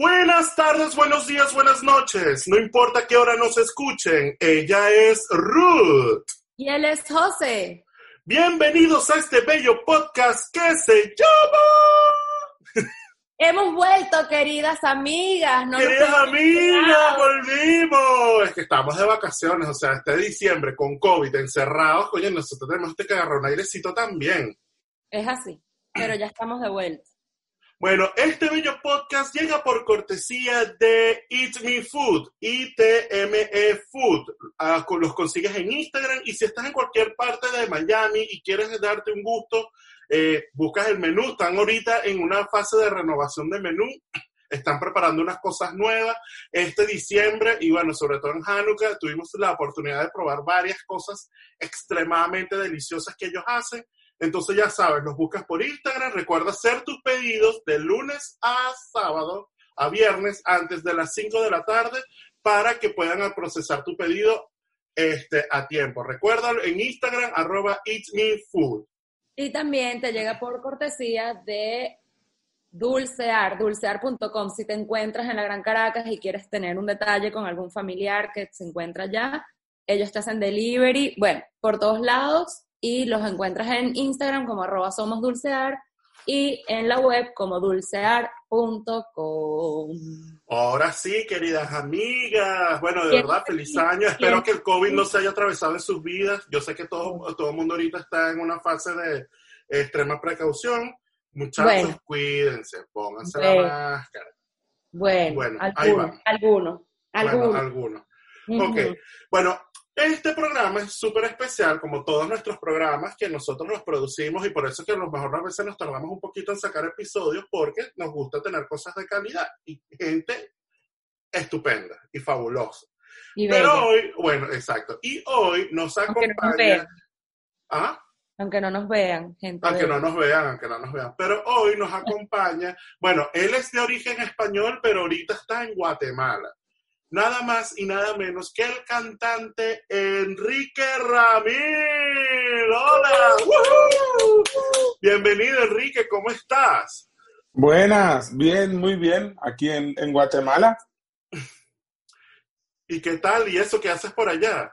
Buenas tardes, buenos días, buenas noches. No importa qué hora nos escuchen, ella es Ruth. Y él es José. Bienvenidos a este bello podcast que se llama... Hemos vuelto, queridas amigas. No queridas amigas, volvimos. Es que estamos de vacaciones, o sea, este diciembre con COVID encerrados, oye, nosotros tenemos que agarrar un airecito también. Es así, pero ya estamos de vuelta. Bueno, este bello podcast llega por cortesía de Eat Me Food, ITME Food. Ah, los consigues en Instagram y si estás en cualquier parte de Miami y quieres darte un gusto, eh, buscas el menú. Están ahorita en una fase de renovación de menú. Están preparando unas cosas nuevas este diciembre y bueno, sobre todo en Hanukkah tuvimos la oportunidad de probar varias cosas extremadamente deliciosas que ellos hacen. Entonces ya sabes, los buscas por Instagram. Recuerda hacer tus pedidos de lunes a sábado, a viernes, antes de las 5 de la tarde, para que puedan procesar tu pedido este, a tiempo. Recuérdalo en Instagram, arroba eatmefood. Y también te llega por cortesía de Dulcear, dulcear.com. Si te encuentras en la Gran Caracas y quieres tener un detalle con algún familiar que se encuentra allá, ellos te hacen delivery, bueno, por todos lados y los encuentras en Instagram como arroba somosdulcear y en la web como dulcear.com. Ahora sí, queridas amigas. Bueno, de verdad, feliz año. Espero que el COVID no se haya atravesado en sus vidas. Yo sé que todo, todo el mundo ahorita está en una fase de extrema precaución. Muchachos, cuídense, pónganse la máscara. Bueno, bueno algunos, algunos. Algunos. Alguno. Ok, bueno, este programa es súper especial, como todos nuestros programas que nosotros los producimos y por eso que a lo mejor a veces nos tardamos un poquito en sacar episodios porque nos gusta tener cosas de calidad y gente estupenda y fabulosa. Pero hoy, bueno, exacto. Y hoy nos acompaña... ¿Ah? Aunque no nos vean, gente. Aunque no nos vean, aunque no nos vean. Pero hoy nos acompaña, bueno, él es de origen español, pero ahorita está en Guatemala nada más y nada menos que el cantante Enrique Ramírez. ¡Hola! Bienvenido, Enrique, ¿cómo estás? Buenas, bien, muy bien, aquí en, en Guatemala. ¿Y qué tal? ¿Y eso qué haces por allá?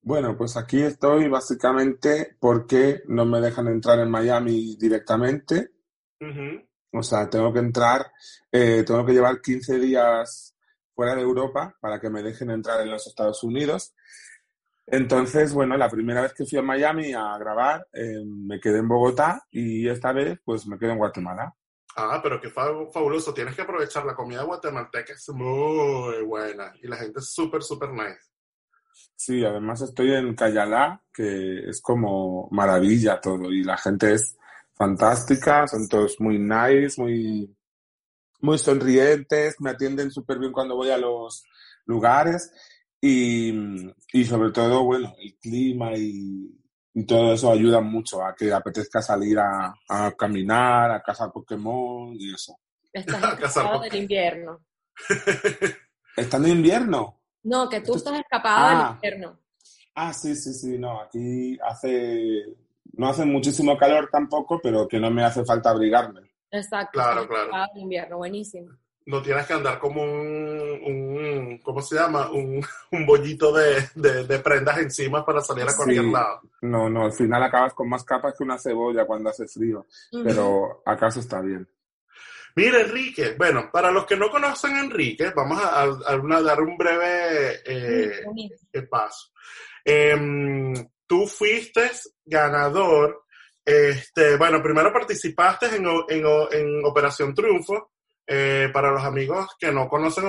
Bueno, pues aquí estoy básicamente porque no me dejan entrar en Miami directamente. O sea, tengo que entrar, eh, tengo que llevar 15 días fuera de Europa para que me dejen entrar en los Estados Unidos. Entonces, bueno, la primera vez que fui a Miami a grabar, eh, me quedé en Bogotá y esta vez, pues me quedé en Guatemala. Ah, pero qué fabuloso. Tienes que aprovechar la comida guatemalteca, es muy buena y la gente es súper, súper nice. Sí, además estoy en Cayalá, que es como maravilla todo y la gente es fantástica, son todos muy nice, muy, muy sonrientes, me atienden súper bien cuando voy a los lugares y, y, sobre todo, bueno, el clima y, y, todo eso ayuda mucho a que apetezca salir a, a caminar, a cazar Pokémon y eso. Estás escapado del invierno. ¿Están en invierno? No, que tú estás escapado del ah. invierno. Ah, sí, sí, sí, no, aquí hace, no hace muchísimo calor tampoco, pero que no me hace falta abrigarme. Exacto. Claro, claro. invierno, buenísimo. No tienes que andar como un, ¿cómo se llama? Un, un bollito de, de, prendas encima para salir a cualquier lado. No, no, al final acabas con más capas que una cebolla cuando hace frío, pero acaso está bien. Mira, Enrique, bueno, para los que no conocen a Enrique, vamos a, dar un breve eh, paso. Em, tú fuiste ganador este, bueno, primero participaste en, en, Operación Triunfo. Eh, para los amigos que no conocen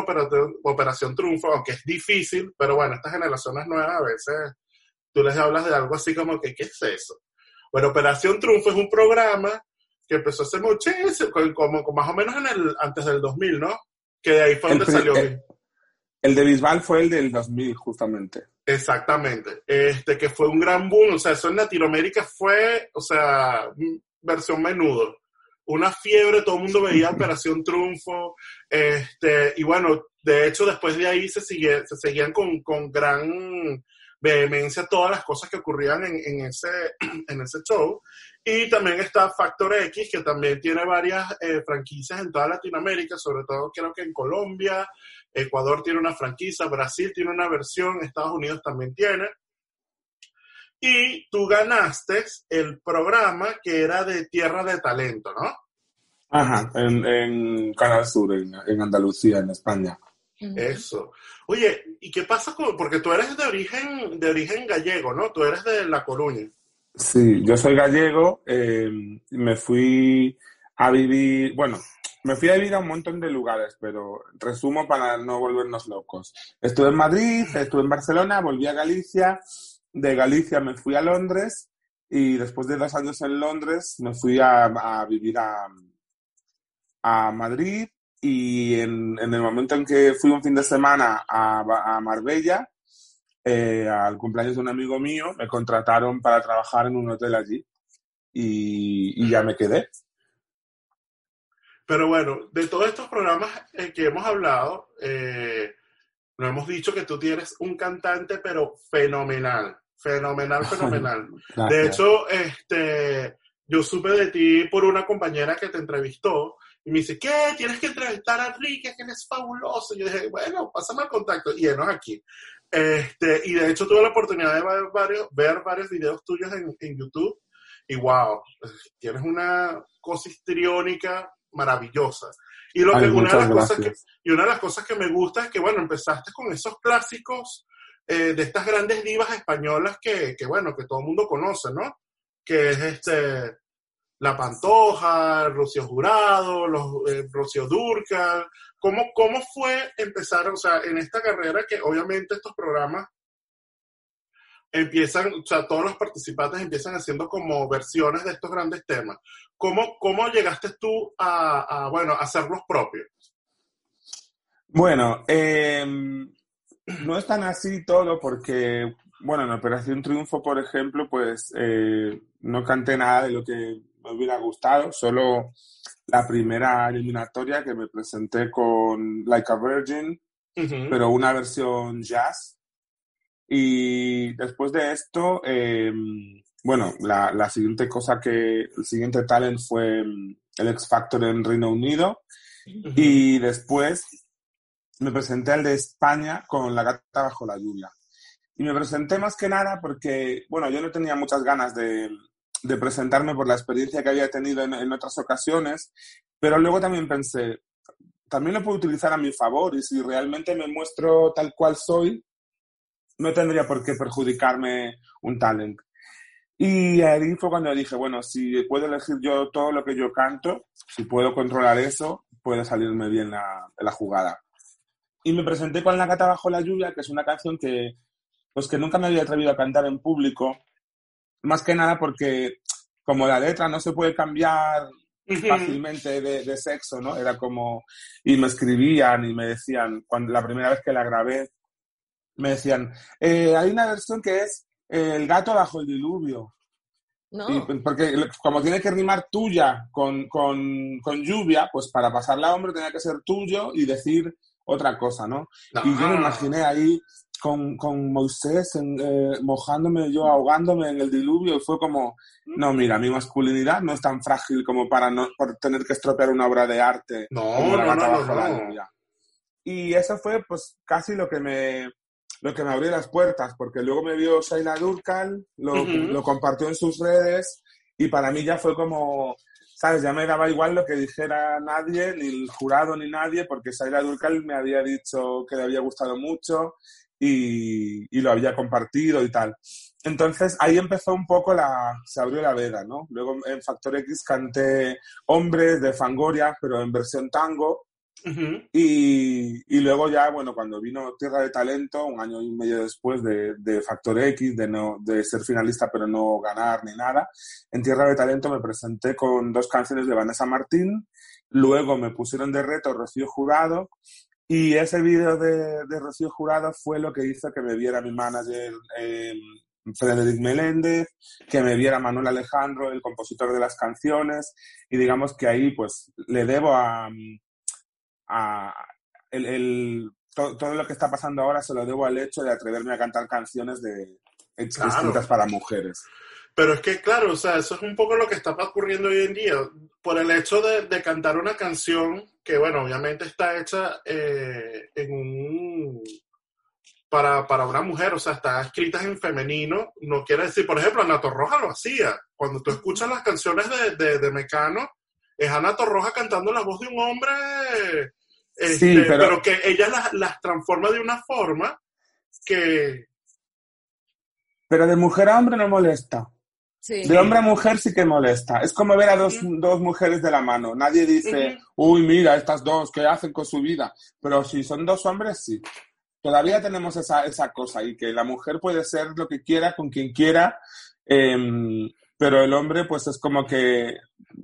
Operación, Triunfo, aunque es difícil, pero bueno, estas generaciones nuevas a veces tú les hablas de algo así como que, ¿qué es eso? Bueno, Operación Triunfo es un programa que empezó hace muchísimo, como, como más o menos en el, antes del 2000, ¿no? Que de ahí fue El donde salió. eh, El de Bisbal fue el del 2000, justamente. Exactamente. Este, que fue un gran boom. O sea, eso en Latinoamérica fue, o sea, versión menudo. Una fiebre, todo el mundo veía Operación Triunfo. Este, y bueno, de hecho, después de ahí se, sigue, se seguían con, con gran vehemencia todas las cosas que ocurrían en, en ese, en ese show. Y también está Factor X, que también tiene varias eh, franquicias en toda Latinoamérica, sobre todo creo que en Colombia, Ecuador tiene una franquicia, Brasil tiene una versión, Estados Unidos también tiene. Y tú ganaste el programa que era de Tierra de Talento, ¿no? Ajá, en, en Canal Sur, en, en Andalucía, en España. Eso. Oye, ¿y qué pasa con...? Porque tú eres de origen, de origen gallego, ¿no? Tú eres de La Coruña. Sí, yo soy gallego, eh, me fui a vivir, bueno, me fui a vivir a un montón de lugares, pero resumo para no volvernos locos. Estuve en Madrid, estuve en Barcelona, volví a Galicia, de Galicia me fui a Londres y después de dos años en Londres me fui a, vivir a, a Madrid y en, en el momento en que fui un fin de semana a, a Marbella, eh, al cumpleaños de un amigo mío, me contrataron para trabajar en un hotel allí y, y ya me quedé. Pero bueno, de todos estos programas eh, que hemos hablado, eh, nos hemos dicho que tú tienes un cantante, pero fenomenal. Fenomenal, fenomenal. De hecho, este, yo supe de ti por una compañera que te entrevistó y me dice, ¿qué? Tienes que entrevistar a Enrique, que él es fabuloso. Y yo dije, bueno, pásame el contacto. Y él no es aquí. Este, y de hecho tuve la oportunidad de ver varios, ver varios videos tuyos en, en YouTube y wow, tienes una cosa histriónica maravillosa. Y, lo que, una de las cosas que, y una de las cosas que me gusta es que, bueno, empezaste con esos clásicos eh, de estas grandes divas españolas que, que, bueno, que todo el mundo conoce, ¿no? Que es este, La Pantoja, Rocío Jurado, los, eh, Rocío Durcal. ¿Cómo, ¿Cómo fue empezar, o sea, en esta carrera que obviamente estos programas empiezan, o sea, todos los participantes empiezan haciendo como versiones de estos grandes temas. ¿Cómo, cómo llegaste tú a, a, bueno, a hacer los propios? Bueno, eh, no es tan así todo porque, bueno, en Operación Triunfo, por ejemplo, pues eh, no canté nada de lo que me hubiera gustado, solo la primera eliminatoria que me presenté con Like a Virgin, Ujú. pero una versión jazz. Y después de esto, eh, bueno, la, la siguiente cosa que, el siguiente talent fue mm, el X Factor en Reino Unido. Y después me presenté al de España con La gata bajo la lluvia. Y me presenté más que nada porque, bueno, yo no tenía muchas ganas de, de presentarme por la experiencia que había tenido en, en otras ocasiones, pero luego también pensé, también lo puedo utilizar a mi favor y si realmente me muestro tal cual soy, no tendría por qué perjudicarme un talent. Y ahí fue cuando dije, bueno, si puedo elegir yo todo lo que yo canto, si puedo controlar eso, puede salirme bien la, la jugada. Y me presenté con La gata bajo la lluvia, que es una canción que, pues que nunca me había atrevido a cantar en público, más que nada porque como la letra no se puede cambiar fácilmente de, de sexo, ¿no? Era como, y me escribían y me decían, cuando la primera vez que la grabé, me decían, eh, hay una versión que es eh, El gato bajo el diluvio. No. Y, porque lo- como tiene que rimar tuya con, con, con lluvia, pues para pasarla a hombre tenía que ser tuyo y decir otra cosa, ¿no? Y yo me Ah. imaginé ahí con, con Moisés en, eh, mojándome, yo ahogándome en el diluvio y fue como, no, mira, mi masculinidad no es tan frágil como para no por tener que estropear una obra de arte No, como no, no, no, no. Y eso fue pues casi lo que me lo que me abrió las puertas, porque luego me vio Shaila Durkal, lo, Ujú. lo compartió en sus redes y para mí ya fue como, ¿sabes? Ya me daba igual lo que dijera nadie, ni el jurado ni nadie, porque Shaila Durkal me había dicho que le había gustado mucho y, y lo había compartido y tal. Entonces ahí empezó un poco la, se abrió la veda, ¿no? Luego en Factor X canté Hombres de Fangoria, pero en versión tango. Ujú. Y, y luego ya, bueno, cuando vino Tierra de Talento, un año y medio después de, de Factor X, de, no, de ser finalista pero no ganar ni nada, en Tierra de Talento me presenté con dos canciones de Vanessa Martín, luego me pusieron de reto Rocío Jurado, y ese vídeo de, de Rocío Jurado fue lo que hizo que me viera mi manager eh, Frederic Meléndez, que me viera Manuel Alejandro, el compositor de las canciones, y digamos que ahí pues le debo a, a el, el- to- todo lo que está pasando ahora se lo debo al hecho de atreverme a cantar canciones de Claro. escritas para mujeres. Pero es que, claro, o sea, eso es un poco lo que está ocurriendo hoy en día. Por el hecho de, de cantar una canción que, bueno, obviamente está hecha eh, en un... Para, para una mujer, o sea, está escrita en femenino, no quiere decir, por ejemplo, Ana Torroja lo hacía. Cuando tú escuchas las canciones de, de, de Mecano, es Ana Torroja cantando la voz de un hombre, este, Sí, pero- pero... que ella las, las transforma de una forma que... Pero de mujer a hombre no molesta. Sí. De hombre a mujer sí que molesta. Es como ver a dos, dos mujeres de la mano. Nadie dice, uy, mira, estas dos, ¿qué hacen con su vida? Pero si son dos hombres, sí. Todavía tenemos esa, esa cosa y que la mujer puede ser lo que quiera, con quien quiera, em, pero el hombre, pues es como que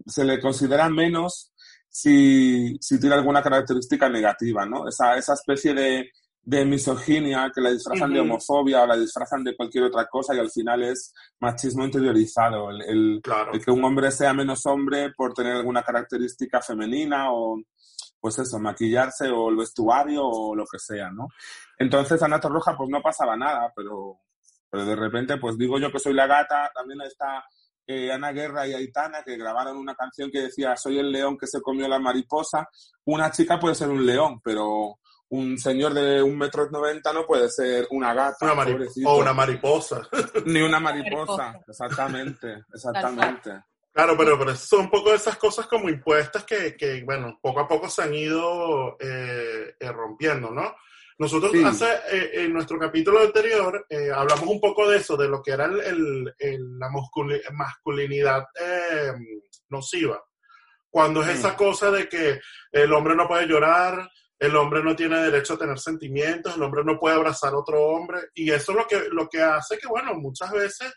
se le considera menos si, si tiene alguna característica negativa, ¿no? Esa, esa especie de, de misoginia que la disfrazan de Ujú. homofobia o la disfrazan de cualquier otra cosa y al final es machismo interiorizado. El, el- Claro. el que un hombre sea menos hombre por tener alguna característica femenina o, pues eso, maquillarse o el vestuario o lo que sea, ¿no? Entonces, Ana Torroja, pues no pasaba nada, pero, pero de repente, pues digo yo que soy la gata, también está eh, Ana Guerra y Aitana, que grabaron una canción que decía, soy el león que se comió la mariposa. Una chica puede ser un león, pero un señor de un metro noventa no puede ser una gata, Una o una mariposa. Ni una mariposa, exactamente, exactamente. Claro, pero, pero son un poco de esas cosas como impuestas que, que, bueno, poco a poco se han ido eh, eh, rompiendo, ¿no? Nosotros Sí. hace, eh, en nuestro capítulo anterior eh, hablamos un poco de eso, de lo que era el, el- el- la masculinidad eh, nociva. Cuando es esa cosa de que el hombre no puede llorar, el hombre no tiene derecho a tener sentimientos, el hombre no puede abrazar a otro hombre, y eso es lo que, lo que hace que, bueno, muchas veces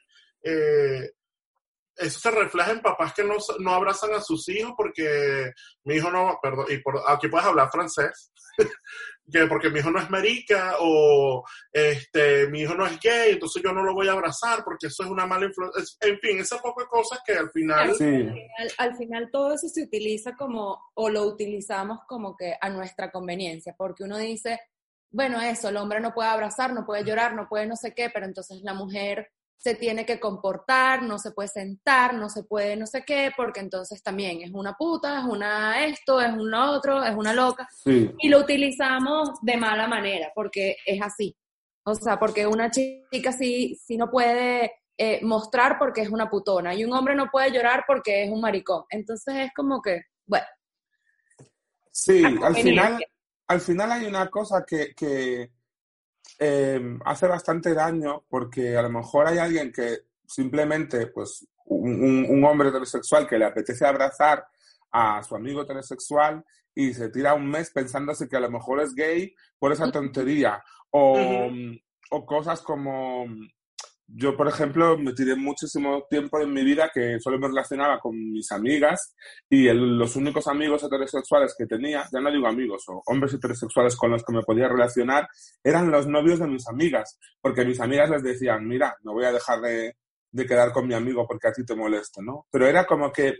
eso se refleja en papás que no, no abrazan a sus hijos porque mi hijo no, perdón, y por, aquí puedes hablar francés, que porque mi hijo no es marica o este, mi hijo no es gay, entonces yo no lo voy a abrazar porque eso es una mala influencia. En fin, ese poco de cosas que al final... Sí. Al, al final todo eso se utiliza como, o lo utilizamos como que a nuestra conveniencia, porque uno dice, bueno, eso, el hombre no puede abrazar, no puede llorar, no puede no sé qué, pero entonces la mujer se tiene que comportar, no se puede sentar, no se puede no sé qué, porque entonces también es una puta, es una esto, es un otro, es una loca. Sí. Y lo utilizamos de mala manera, porque es así. O sea, porque una chica sí, sí no puede eh, mostrar porque es una putona y un hombre no puede llorar porque es un maricón. Entonces es como que, bueno, Sí, al final, al final hay una cosa que, que eh, hace bastante daño porque a lo mejor hay alguien que simplemente, pues, un, un- un hombre heterosexual que le apetece abrazar a su amigo heterosexual y se tira un mes pensándose que a lo mejor es gay por esa tontería. O cosas como, yo, por ejemplo, me tiré muchísimo tiempo en mi vida que solo me relacionaba con mis amigas y los únicos amigos heterosexuales que tenía, ya no digo amigos o hombres heterosexuales con los que me podía relacionar, eran los novios de mis amigas, porque mis amigas les decían, mira, no voy a dejar de, de quedar con mi amigo porque a ti te molesto, ¿no? Pero era como que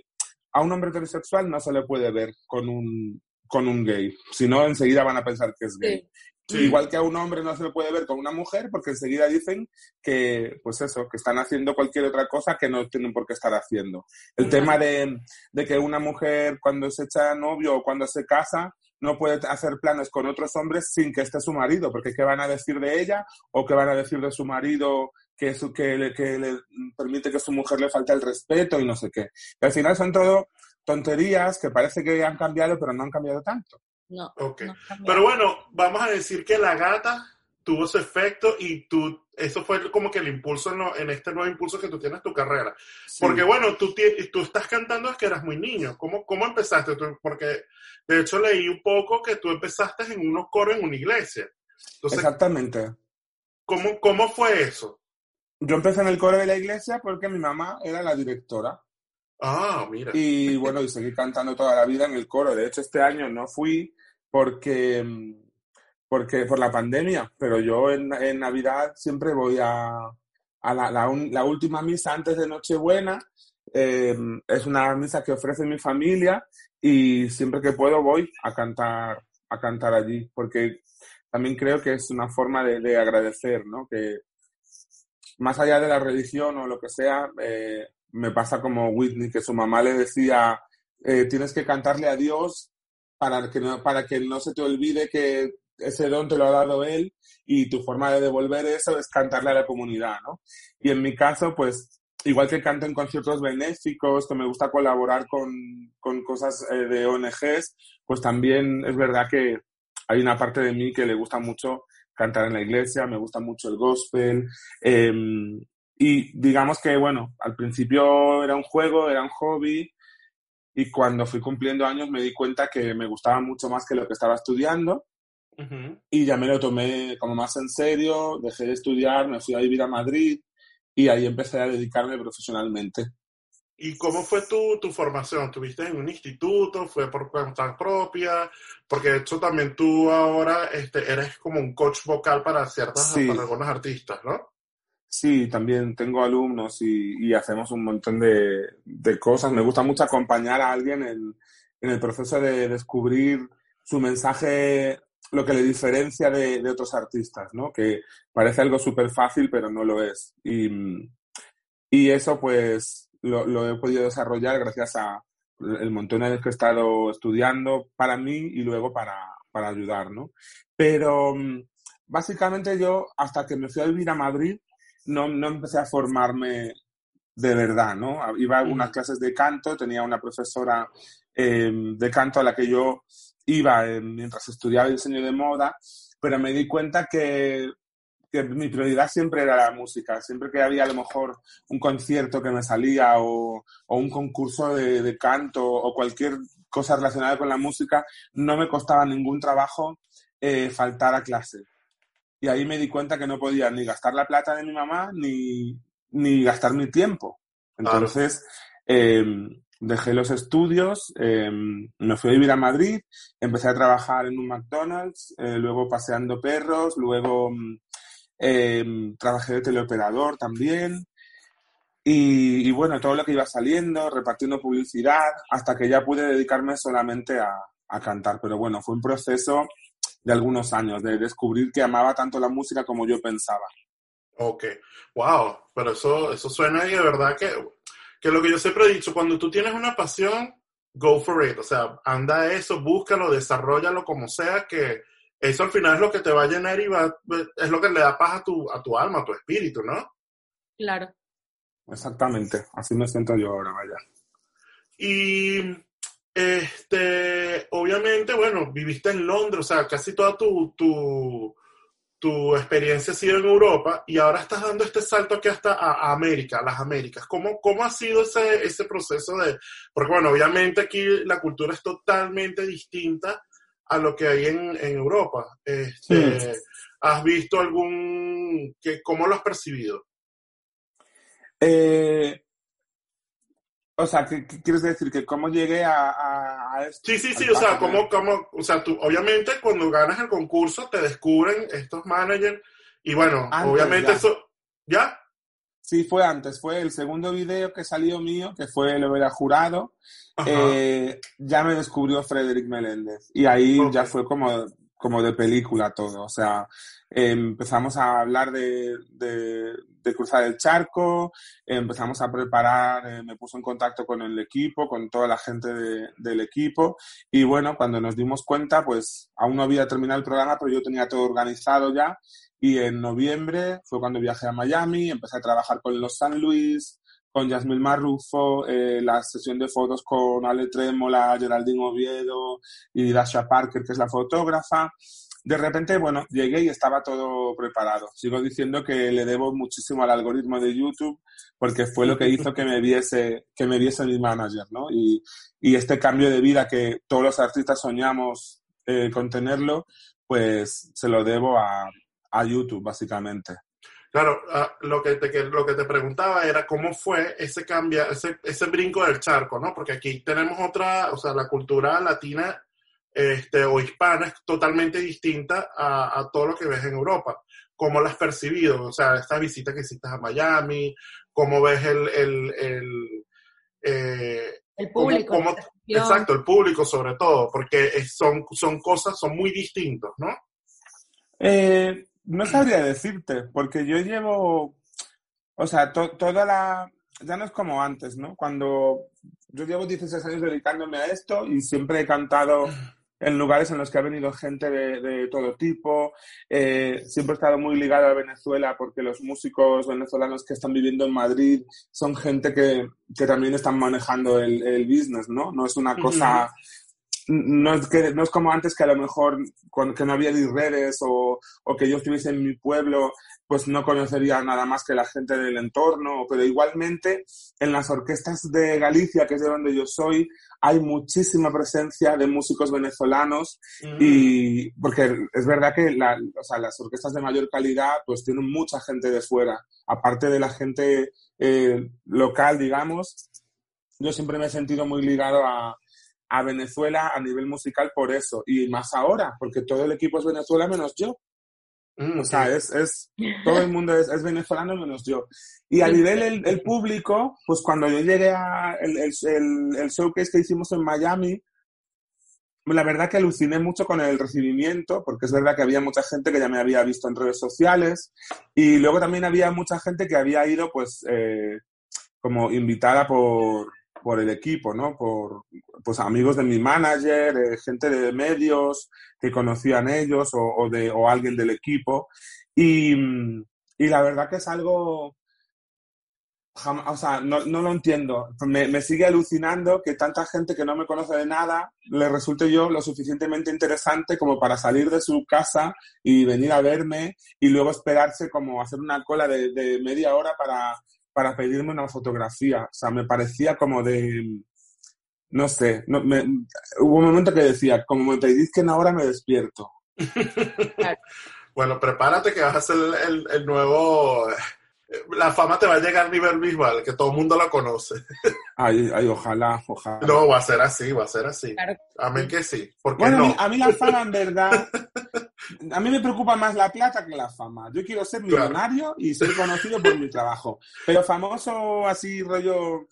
a un hombre heterosexual no se le puede ver con un, con un gay, si no enseguida van a pensar que es gay. Sí. Igual que a un hombre no se le puede ver con una mujer porque enseguida dicen que, pues eso, que están haciendo cualquier otra cosa que no tienen por qué estar haciendo. El tema de, de que una mujer cuando se echa novio o cuando se casa no puede hacer planes con otros hombres sin que esté su marido, porque ¿qué van a decir de ella o qué van a decir de su marido que, su, que, le, que le permite que su mujer le falte el respeto y no sé qué? Y al final son todo tonterías que parece que han cambiado, pero no han cambiado tanto. No. Ok. no. Pero bueno, vamos a decir que la gata tuvo su efecto y tú, eso fue como que el impulso en, este nuevo impulso que tú tienes tu carrera. Porque bueno, tú, tú estás cantando desde que eras muy niño. ¿Cómo, cómo empezaste? Porque de hecho leí un poco que tú empezaste en unos coros en una iglesia. Exactamente. ¿cómo, ¿Cómo fue eso? Yo empecé en el coro de la iglesia porque mi mamá era la directora. Ah, mira. Y bueno, y seguí cantando toda la vida en el coro. De hecho, este año no fui porque, porque por la pandemia, pero yo en, Navidad siempre voy a, a la, la, última misa antes de Nochebuena. Eh, es una misa que ofrece mi familia y siempre que puedo voy a cantar, a cantar allí, porque también creo que es una forma de, de agradecer, ¿no? Que, más allá de la religión o lo que sea, eh, me pasa como Whitney, que su mamá le decía, eh, tienes que cantarle a Dios para que, no, para que no se te olvide que ese don te lo ha dado Él y tu forma de devolver eso es cantarle a la comunidad, ¿no? Y en mi caso, pues, igual que canto en conciertos benéficos, que me gusta colaborar con, con cosas eh, de ONGs, pues también es verdad que hay una parte de mí que le gusta mucho cantar en la iglesia, me gusta mucho el gospel. Em, y digamos que, bueno, al principio era un juego, era un hobby, y cuando fui cumpliendo años me di cuenta que me gustaba mucho más que lo que estaba estudiando. Y ya me lo tomé como más en serio, dejé de estudiar, me fui a vivir a Madrid y ahí empecé a dedicarme profesionalmente. ¿Y cómo fue tu, tu formación? ¿Tuviste en un instituto? ¿Fue por cuenta propia? Porque de hecho también tú ahora este, eres como un coach vocal para ciertas, para algunos artistas, ¿no? Sí, también tengo alumnos y, hacemos un montón de, cosas. Me gusta mucho acompañar a alguien en, el proceso de descubrir su mensaje, lo que le diferencia de, otros artistas, ¿no? Que parece algo súper fácil, pero no lo es. Y, y eso, pues, lo, he podido desarrollar gracias a el montón de años que he estado estudiando para mí y luego para, para ayudar, ¿no? Pero mm, básicamente yo, hasta que me fui a vivir a Madrid, no, no empecé a formarme de verdad, ¿no? Iba a algunas clases de canto, tenía una profesora em, de canto a la que yo iba em, mientras estudiaba diseño de moda, pero me di cuenta que que mi prioridad siempre era la música. Siempre que había a lo mejor un concierto que me salía o, o un concurso de, de, canto o cualquier cosa relacionada con la música, no me costaba ningún trabajo eh, faltar a clase. Y ahí me di cuenta que no podía ni gastar la plata de mi mamá ni, ni gastar mi tiempo. Entonces, eh, dejé los estudios, eh, me fui a vivir a Madrid, empecé a trabajar en un McDonald's, eh, luego paseando perros, luego mm, Em, trabajé de teleoperador también. Y, bueno, todo lo que iba saliendo, repartiendo publicidad, hasta que ya pude dedicarme solamente a, cantar. Pero bueno, fue un proceso de algunos años, de descubrir que amaba tanto la música como yo pensaba. Ok, wow, pero eso, eso suena y de verdad que, que lo que yo siempre he dicho, cuando tú tienes una pasión, go for it, o sea, anda eso, búscalo, desarrollalo como sea, que, eso al final es lo que te va a llenar y va, es lo que le da paz a tu, a tu alma, a tu espíritu, ¿no? Claro. Exactamente, así me siento yo ahora, vaya. Y este, obviamente, bueno, viviste en Londres, o sea, casi toda tu, tu, tu experiencia ha sido en Europa y ahora estás dando este salto aquí hasta a, América, a las Américas. ¿Cómo, ¿Cómo ha sido ese, ese proceso de...? Porque, bueno, obviamente aquí la cultura es totalmente distinta a lo que hay en, Europa. Este, ¿Has visto algún... Que, ¿Cómo lo has percibido? Eh, o sea, ¿qué, quieres decir? ¿Que cómo llegué a, esto? Sí, sí, sí, o sea, ¿cómo, cómo, o sea, tú, obviamente cuando ganas el concurso te descubren estos managers y bueno, obviamente eso, ¿ya? Sí, fue antes, fue el segundo video que salió mío, que fue lo era jurado, eh, ya me descubrió Frederick Meléndez y ahí ya fue como, como de película todo, o sea, empezamos a hablar de, cruzar el charco, empezamos a preparar, eh, me puso en contacto con el equipo, con toda la gente del equipo y bueno, cuando nos dimos cuenta, pues aún no había terminado el programa, pero yo tenía todo organizado ya y en noviembre fue cuando viajé a Miami, empecé a trabajar con los San Luis, con Yasmil Marrufo, eh, la sesión de fotos con Ale Trémola, Geraldine Oviedo y Dasha Parker, que es la fotógrafa. de repente, bueno, llegué y estaba todo preparado. Sigo diciendo que le debo muchísimo al algoritmo de YouTube porque fue lo que hizo que me viese, que me viese mi manager, ¿no? Y, este cambio de vida que todos los artistas soñamos eh, con tenerlo, pues se lo debo a, a YouTube, básicamente. Claro, ah, lo, que te, lo que te preguntaba era cómo fue ese cambio, ese, ese brinco del charco, ¿no? Porque aquí tenemos otra, o sea, la cultura latina este, o hispana es totalmente distinta a, a, todo lo que ves en Europa. ¿Cómo la has percibido? O sea, esta visita que hiciste a Miami, ¿cómo ves el... El, el, eh, el público. Cómo, cómo, exacto, el público sobre todo, porque son, son cosas, son muy distintos, ¿no? Eh, no sabría decirte, porque yo llevo, o sea, to, toda la, ya no es como antes, ¿no? Cuando yo llevo 16 años dedicándome a esto y siempre he cantado en lugares en los que ha venido gente de, de todo tipo. Eh, siempre he estado muy ligado a Venezuela porque los músicos venezolanos que están viviendo en Madrid son gente que, que también están manejando el, el, business, ¿no? No es una cosa... no es, que, no es como antes que a lo mejor cuando, que no había ni redes o, o, que yo estuviese en mi pueblo, pues no conocería nada más que la gente del entorno, pero igualmente en las orquestas de Galicia, que es de donde yo soy, hay muchísima presencia de músicos venezolanos mm. y porque es verdad que la, o sea, las orquestas de mayor calidad pues tienen mucha gente de fuera, aparte de la gente eh, local, digamos, yo siempre me he sentido muy ligado a, a Venezuela a nivel musical por eso. Y más ahora, porque todo el equipo es Venezuela menos yo. Mm, o sea, es, es, todo el mundo es, es, venezolano menos yo. Y a nivel el, el público, pues cuando yo llegué a el, el, el, showcase que hicimos en Miami, la verdad que aluciné mucho con el recibimiento, porque es verdad que había mucha gente que ya me había visto en redes sociales, y luego también había mucha gente que había ido, pues, eh, como invitada por, por el equipo, ¿no? Por pues, amigos de mi manager, eh, gente de medios que conocían ellos o, o, de, o alguien del equipo. Y, y, la verdad que es algo, o sea, no, no lo entiendo. Me, me, sigue alucinando que tanta gente que no me conoce de nada le resulte yo lo suficientemente interesante como para salir de su casa y venir a verme y luego esperarse como hacer una cola de, de media hora para para pedirme una fotografía. O sea, me parecía como de, no sé, no, me, hubo un momento que decía, como me pedís que ahora me despierto. bueno, prepárate que vas a ser el, el, nuevo... La fama te va a llegar a nivel visual, que todo el mundo la conoce. ay, ay, ojalá, ojalá. No, va a ser así, va a ser así. Claro. Amén que sí. ¿Por qué bueno, no? a mí la fama, en verdad, a mí me preocupa más la plata que la fama. Yo quiero ser millonario claro. y ser conocido por mi trabajo. Pero famoso así, rollo,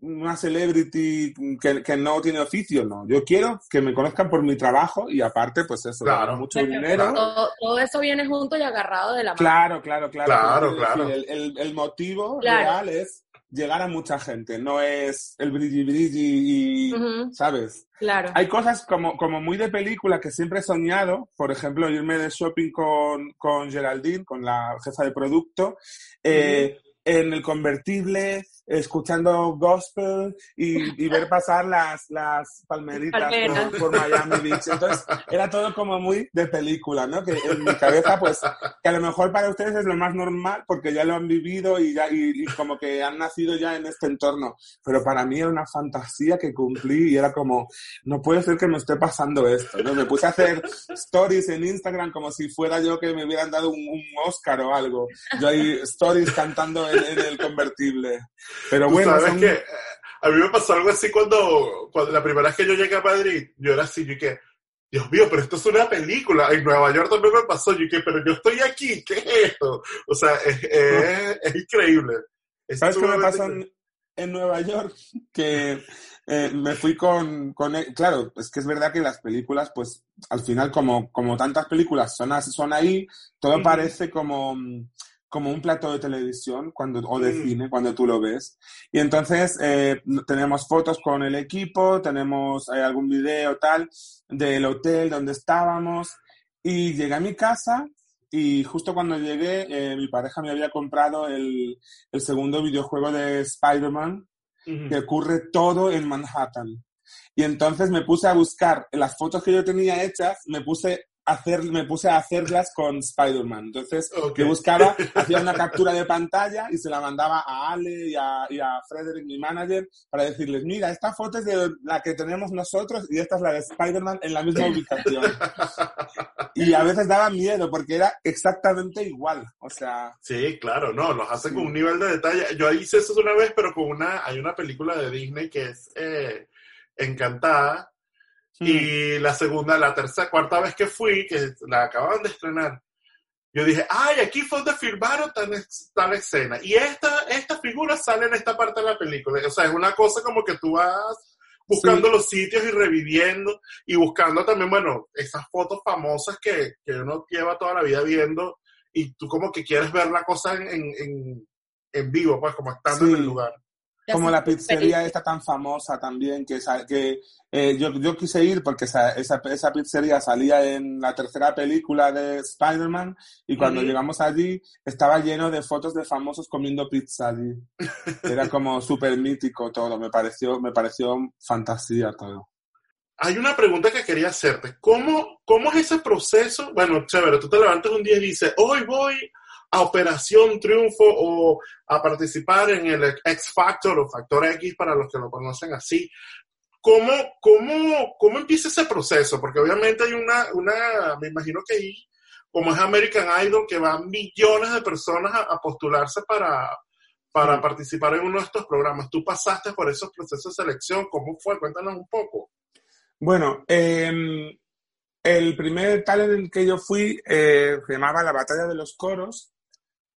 una celebrity que, que, no tiene oficio, no. Yo quiero que me conozcan por mi trabajo y aparte, pues eso, claro. mucho dinero. Todo, todo, eso viene junto y agarrado de la mano. Claro, claro, claro. Claro, claro. El, el, el, motivo claro. real es llegar a mucha gente, no es el brilli brilli y, uh -huh. ¿sabes? Claro. Hay cosas como, como muy de película que siempre he soñado, por ejemplo, irme de shopping con, con Geraldine, con la jefa de producto, eh, uh -huh. en el convertible, escuchando gospel y, y, ver pasar las, las palmeritas por, por, Miami Beach. Entonces, era todo como muy de película, ¿no? Que en mi cabeza, pues, que a lo mejor para ustedes es lo más normal porque ya lo han vivido y, ya, y, y como que han nacido ya en este entorno. Pero para mí era una fantasía que cumplí y era como, no puede ser que me esté pasando esto, ¿no? Me puse a hacer stories en Instagram como si fuera yo que me hubieran dado un, un Oscar o algo. Yo ahí stories cantando en, en el convertible. Pero bueno, sabes son... que eh, a mí me pasó algo así cuando, cuando la primera vez que yo llegué a Madrid, yo era así, yo que, Dios mío, pero esto es una película. En Nueva York también me pasó, yo que, pero yo estoy aquí, ¿qué es esto? O sea, es, es, es increíble. Es ¿Sabes qué me pasó en, en, Nueva York? Que eh, me fui con, con, claro, es que es verdad que las películas, pues, al final, como, como tantas películas son, son ahí, todo mm. parece como como un plato de televisión cuando, o de mm. cine cuando tú lo ves. Y entonces eh, tenemos fotos con el equipo, tenemos eh, algún video tal del hotel donde estábamos y llegué a mi casa y justo cuando llegué eh, mi pareja me había comprado el, el segundo videojuego de Spider-Man uh -huh. que ocurre todo en Manhattan. Y entonces me puse a buscar las fotos que yo tenía hechas, me puse hacer, me puse a hacerlas con Spider-Man. Entonces, que buscaba, hacía una captura de pantalla y se la mandaba a Ale y a, y a Frederick, mi manager, para decirles, mira, esta foto es de la que tenemos nosotros y esta es la de Spider-Man en la misma ubicación. y a veces daba miedo porque era exactamente igual. O sea. Sí, claro, no, los hacen con un nivel de detalle. Yo hice eso una vez, pero con una, hay una película de Disney que es eh, Encantada y la segunda, la tercera, cuarta vez que fui, que la acababan de estrenar, yo dije, ay, aquí fue donde filmaron tal, escena. Y esta, esta figura sale en esta parte de la película. O sea, es una cosa como que tú vas buscando los sitios y reviviendo y buscando también, bueno, esas fotos famosas que, que uno lleva toda la vida viendo y tú como que quieres ver la cosa en, en, en vivo, pues como estando en el lugar. Como la pizzería esta tan famosa también, que, que eh, yo, yo, quise ir porque esa, esa, esa, pizzería salía en la tercera película de Spider-Man y cuando llegamos allí estaba lleno de fotos de famosos comiendo pizza allí. Era como súper mítico todo, me pareció, me pareció fantasía todo. Hay una pregunta que quería hacerte. ¿Cómo, ¿Cómo es ese proceso? Bueno, chévere, tú te levantas un día y dices, hoy voy a Operación Triunfo o a participar en el X Factor o Factor X para los que lo conocen así. ¿Cómo, cómo, cómo empieza ese proceso? Porque obviamente hay una, una me imagino que ahí, como es American Idol, que van millones de personas a, postularse para, para participar en uno de estos programas. ¿Tú pasaste por esos procesos de selección? ¿Cómo fue? Cuéntanos un poco. Bueno, eh, el primer talent en el que yo fui eh, se llamaba La Batalla de los Coros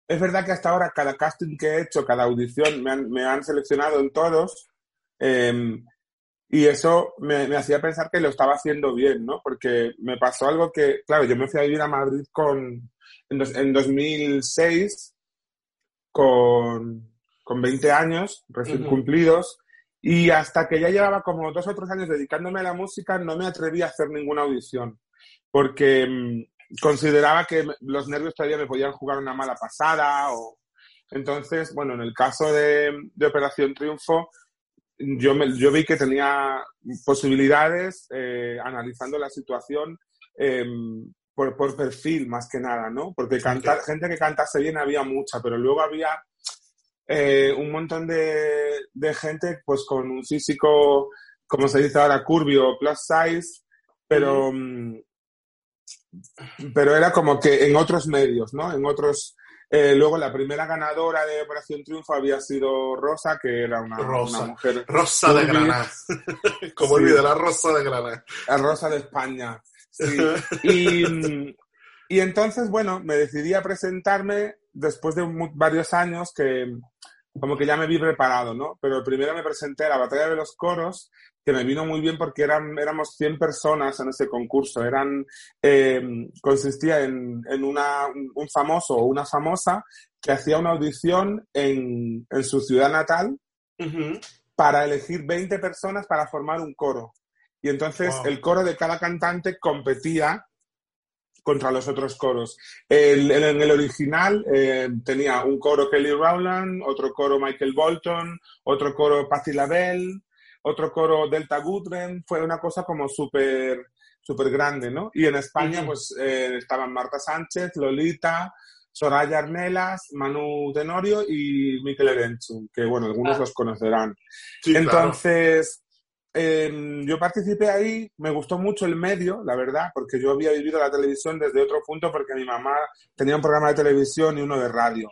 es verdad que hasta ahora cada casting que he hecho, cada audición, me han, seleccionado en todos. Em, y eso me, hacía pensar que lo estaba haciendo bien, ¿no? Porque me pasó algo que, claro, yo me fui a vivir a Madrid con, en, 2006 con, con 20 años recién cumplidos y hasta que ya llevaba como dos o tres años dedicándome a la música no me atreví a hacer ninguna audición porque em, consideraba que los nervios todavía me podían jugar una mala pasada o entonces bueno en el caso de, Operación Triunfo yo, yo vi que tenía posibilidades eh, analizando la situación em, por, por, perfil más que nada, ¿no? Porque cantar, gente que cantase bien había mucha, pero luego había eh, un montón de, de, gente pues con un físico, como se dice ahora, curvio, plus size, pero, pero era como que en otros medios, ¿no? En otros... Eh, luego la primera ganadora de Operación Triunfo había sido Rosa, que era una, mujer... Rosa de Granada. como olvidé la Rosa de Granada. La Rosa de España. Sí. y, y entonces, bueno, me decidí a presentarme después de varios años que como que ya me vi preparado, ¿no? Pero primero me presenté a la Batalla de los Coros que me vino muy bien porque eran, éramos 100 personas en ese concurso. Eran, eh, consistía en, en una, un famoso o una famosa que hacía una audición en, en su ciudad natal para elegir 20 personas para formar un coro. Y entonces el coro de cada cantante competía contra los otros coros. en el original eh, tenía un coro Kelly Rowland, otro coro Michael Bolton, otro coro Patti LaBelle, otro coro Delta Goodrem, fue una cosa como súper súper grande, ¿no? Y en España, pues eh, estaban Marta Sánchez, Lolita, Soraya Arnelas, Manu Tenorio y Miquel Erenchu, que bueno, algunos ah. los conocerán. Entonces, em, yo participé ahí, me gustó mucho el medio, la verdad, porque yo había vivido la televisión desde otro punto porque mi mamá tenía un programa de televisión y uno de radio.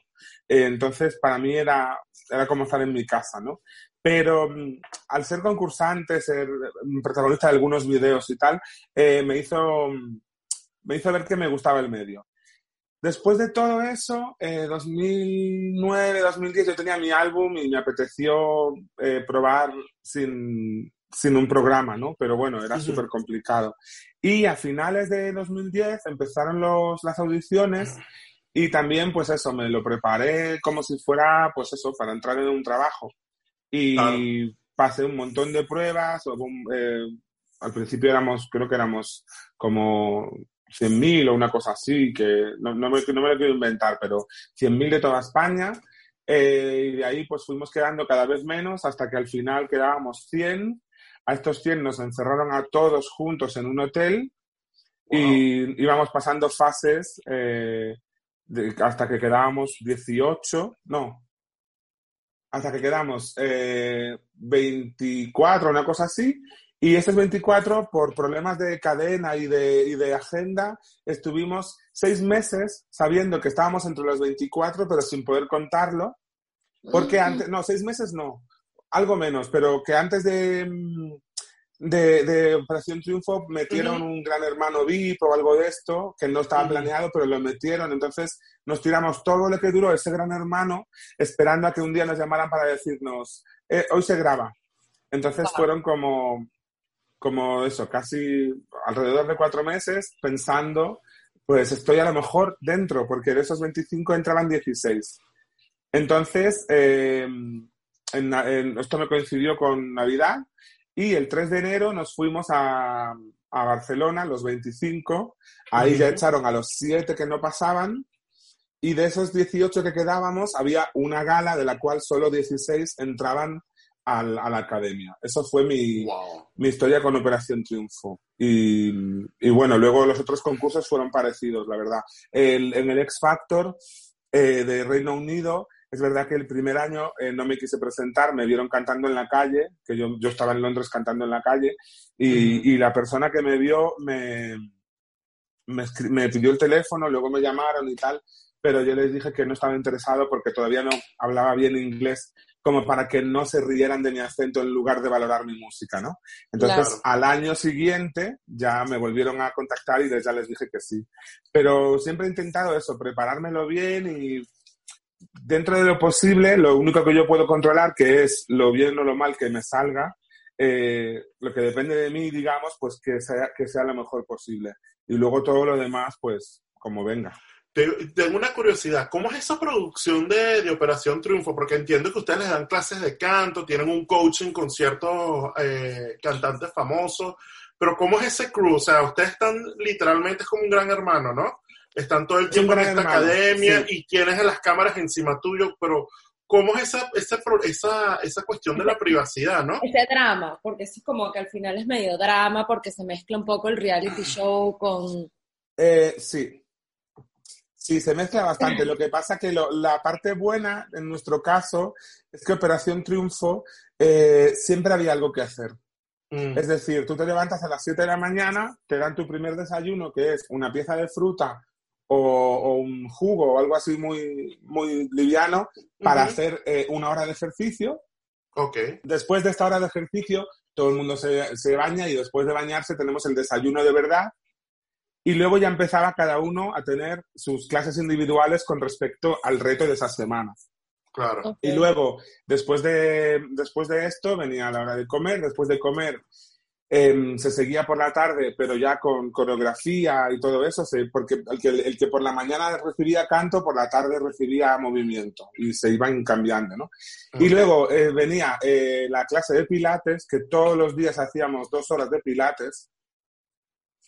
entonces, para mí era, era como estar en mi casa, ¿no? Pero mm, al ser concursante, ser mm, protagonista de algunos videos y tal, eh, me, hizo, mm, me hizo ver que me gustaba el medio. Después de todo eso, eh, 2009, 2010, yo tenía mi álbum y me apeteció eh, probar sin, sin, un programa, ¿no? Pero bueno, era súper complicado. Y a finales de 2010 empezaron los, las audiciones y también, pues eso, me lo preparé como si fuera, pues eso, para entrar en un trabajo. Y pasé un montón de pruebas. Eh, al principio éramos, creo que éramos como 100.000 o una cosa así, que no, no, me, no me lo quiero inventar, pero 100.000 de toda España. Eh, y de ahí pues fuimos quedando cada vez menos hasta que al final quedábamos 100. A estos 100 nos encerraron a todos juntos en un hotel Y íbamos pasando fases eh, de- hasta que quedábamos 18, no, hasta que quedamos eh, 24, una cosa así. Y estos 24, por problemas de cadena y de, y de agenda, estuvimos seis meses sabiendo que estábamos entre los 24, pero sin poder contarlo. Porque antes, no, seis meses no, algo menos, pero que antes de, mm, de, de Operación Triunfo metieron un gran hermano VIP o algo de esto, que no estaba planeado, pero lo metieron. Entonces nos tiramos todo lo que duró ese gran hermano, esperando a que un día nos llamaran para decirnos, "Eh, hoy se graba. Entonces fueron como, como eso, casi alrededor de cuatro meses pensando, pues estoy a lo mejor dentro, porque de esos 25 entraban 16. Entonces, eh, en- en- esto me coincidió con Navidad y el 3 de enero nos fuimos a, a Barcelona, los 25. Ahí ya echaron a los 7 que no pasaban y de esos 18 que quedábamos había una gala de la cual solo 16 entraban al- a la academia. Eso fue mi, Wow. mi historia con Operación Triunfo. Y, y bueno, luego los otros concursos fueron parecidos, la verdad. El- en el X Factor eh, de Reino Unido, es verdad que el primer año eh, no me quise presentar, me vieron cantando en la calle, que yo, yo estaba en Londres cantando en la calle, y, la persona que me vio me, me, pidió el teléfono, luego me llamaron y tal, pero yo les dije que no estaba interesado porque todavía no hablaba bien inglés como para que no se rieran de mi acento en lugar de valorar mi música, ¿no? Entonces, Claro. al año siguiente ya me volvieron a contactar y ya les dije que sí. Pero siempre he intentado eso, preparármelo bien y dentro de lo posible, lo único que yo puedo controlar, que es lo bien o lo mal que me salga, eh, lo que depende de mí, digamos, pues que sea, que sea lo mejor posible. Y luego todo lo demás, pues como venga. Te- Tengo una curiosidad, ¿cómo es esa producción de, de Operación Triunfo? Porque entiendo que ustedes les dan clases de canto, tienen un coaching con ciertos eh, cantantes famosos, pero ¿cómo es ese crew? O sea, ustedes están literalmente como un gran hermano, ¿no? Están todo el tiempo en esta hermano, academia sí. y tienes en las cámaras encima tuyo, pero ¿cómo es esa, esa, esa, esa cuestión de la privacidad, no? Ese drama, porque eso es como que al final es medio drama, porque se mezcla un poco el reality show con... Eh, sí. Sí, se mezcla bastante. Lo que pasa que lo- la parte buena, en nuestro caso, es que Operación Triunfo eh, siempre había algo que hacer. Mm, Es decir, tú te levantas a las 7 de la mañana, te dan tu primer desayuno, que es una pieza de fruta o, o un jugo o algo así muy, muy liviano para hacer eh, una hora de ejercicio. Ok. Después de esta hora de ejercicio, todo el mundo se, se baña y después de bañarse tenemos el desayuno de verdad. Y luego ya empezaba cada uno a tener sus clases individuales con respecto al reto de esa semana. Claro. Y luego, después de, después de esto, venía la hora de comer. Después de comer, em, se seguía por la tarde, pero ya con coreografía y todo eso, se- porque el que, el que por la mañana recibía canto, por la tarde recibía movimiento y se iban cambiando, ¿no? Y Ok. luego eh, venía eh, la clase de pilates, que todos los días hacíamos dos horas de pilates.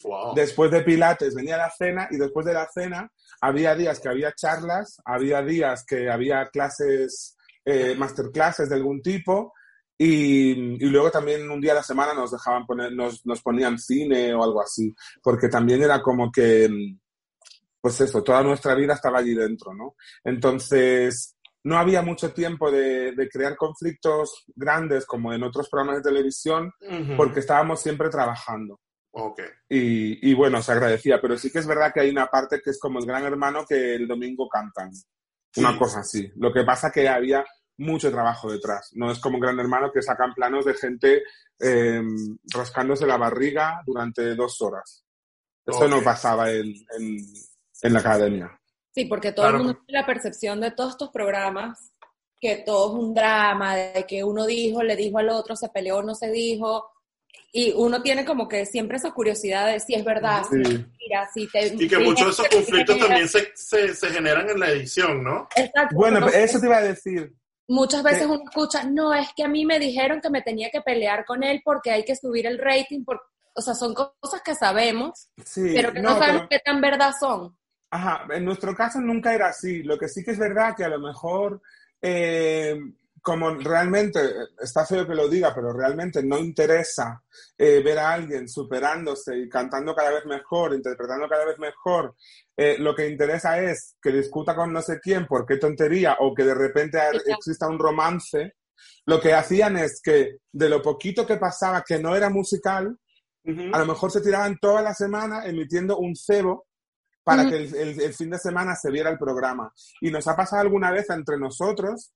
Wow. Después de Pilates venía la cena y después de la cena había días que había charlas, había días que había clases, eh, masterclasses de algún tipo y, y luego también un día a la semana nos dejaban poner, nos, nos ponían cine o algo así, porque también era como que, pues eso, toda nuestra vida estaba allí dentro, ¿no? Entonces, no había mucho tiempo de, de crear conflictos grandes como en otros programas de televisión Ujú. porque estábamos siempre trabajando. Ok. Y, y bueno, se agradecía, pero sí que es verdad que hay una parte que es como el gran hermano que el domingo cantan. Una Sí. cosa así. Lo que pasa que había mucho trabajo detrás. No es como un gran hermano que sacan planos de gente eh, rascándose la barriga durante dos horas. Esto no Ok. pasaba en, en, en la academia. Sí, porque todo Claro. el mundo tiene la percepción de todos estos programas que todo es un drama, de que uno dijo, le dijo al otro, se peleó, no se dijo. Y uno tiene como que siempre esa curiosidad de si es verdad, si es Sí. mentira, si te... Y que muchos de esos conflictos también se, se, se generan en la edición, ¿no? Exacto. Bueno, porque eso te iba a decir. Muchas veces uno escucha, no, es que a mí me dijeron que me tenía que pelear con él porque hay que subir el rating, por... o sea, son cosas que sabemos, Sí, pero que no, no, sabemos pero- qué tan verdad son. Ajá, en nuestro caso nunca era así. Lo que sí que es verdad que a lo mejor eh, como realmente, está feo que lo diga, pero realmente no interesa eh, ver a alguien superándose y cantando cada vez mejor, interpretando cada vez mejor, eh, lo que interesa es que discuta con no sé quién por qué tontería o que de repente exista un romance, lo que hacían es que de lo poquito que pasaba que no era musical, a lo mejor se tiraban toda la semana emitiendo un cebo para que el, fin de semana se viera el programa. Y nos ha pasado alguna vez entre nosotros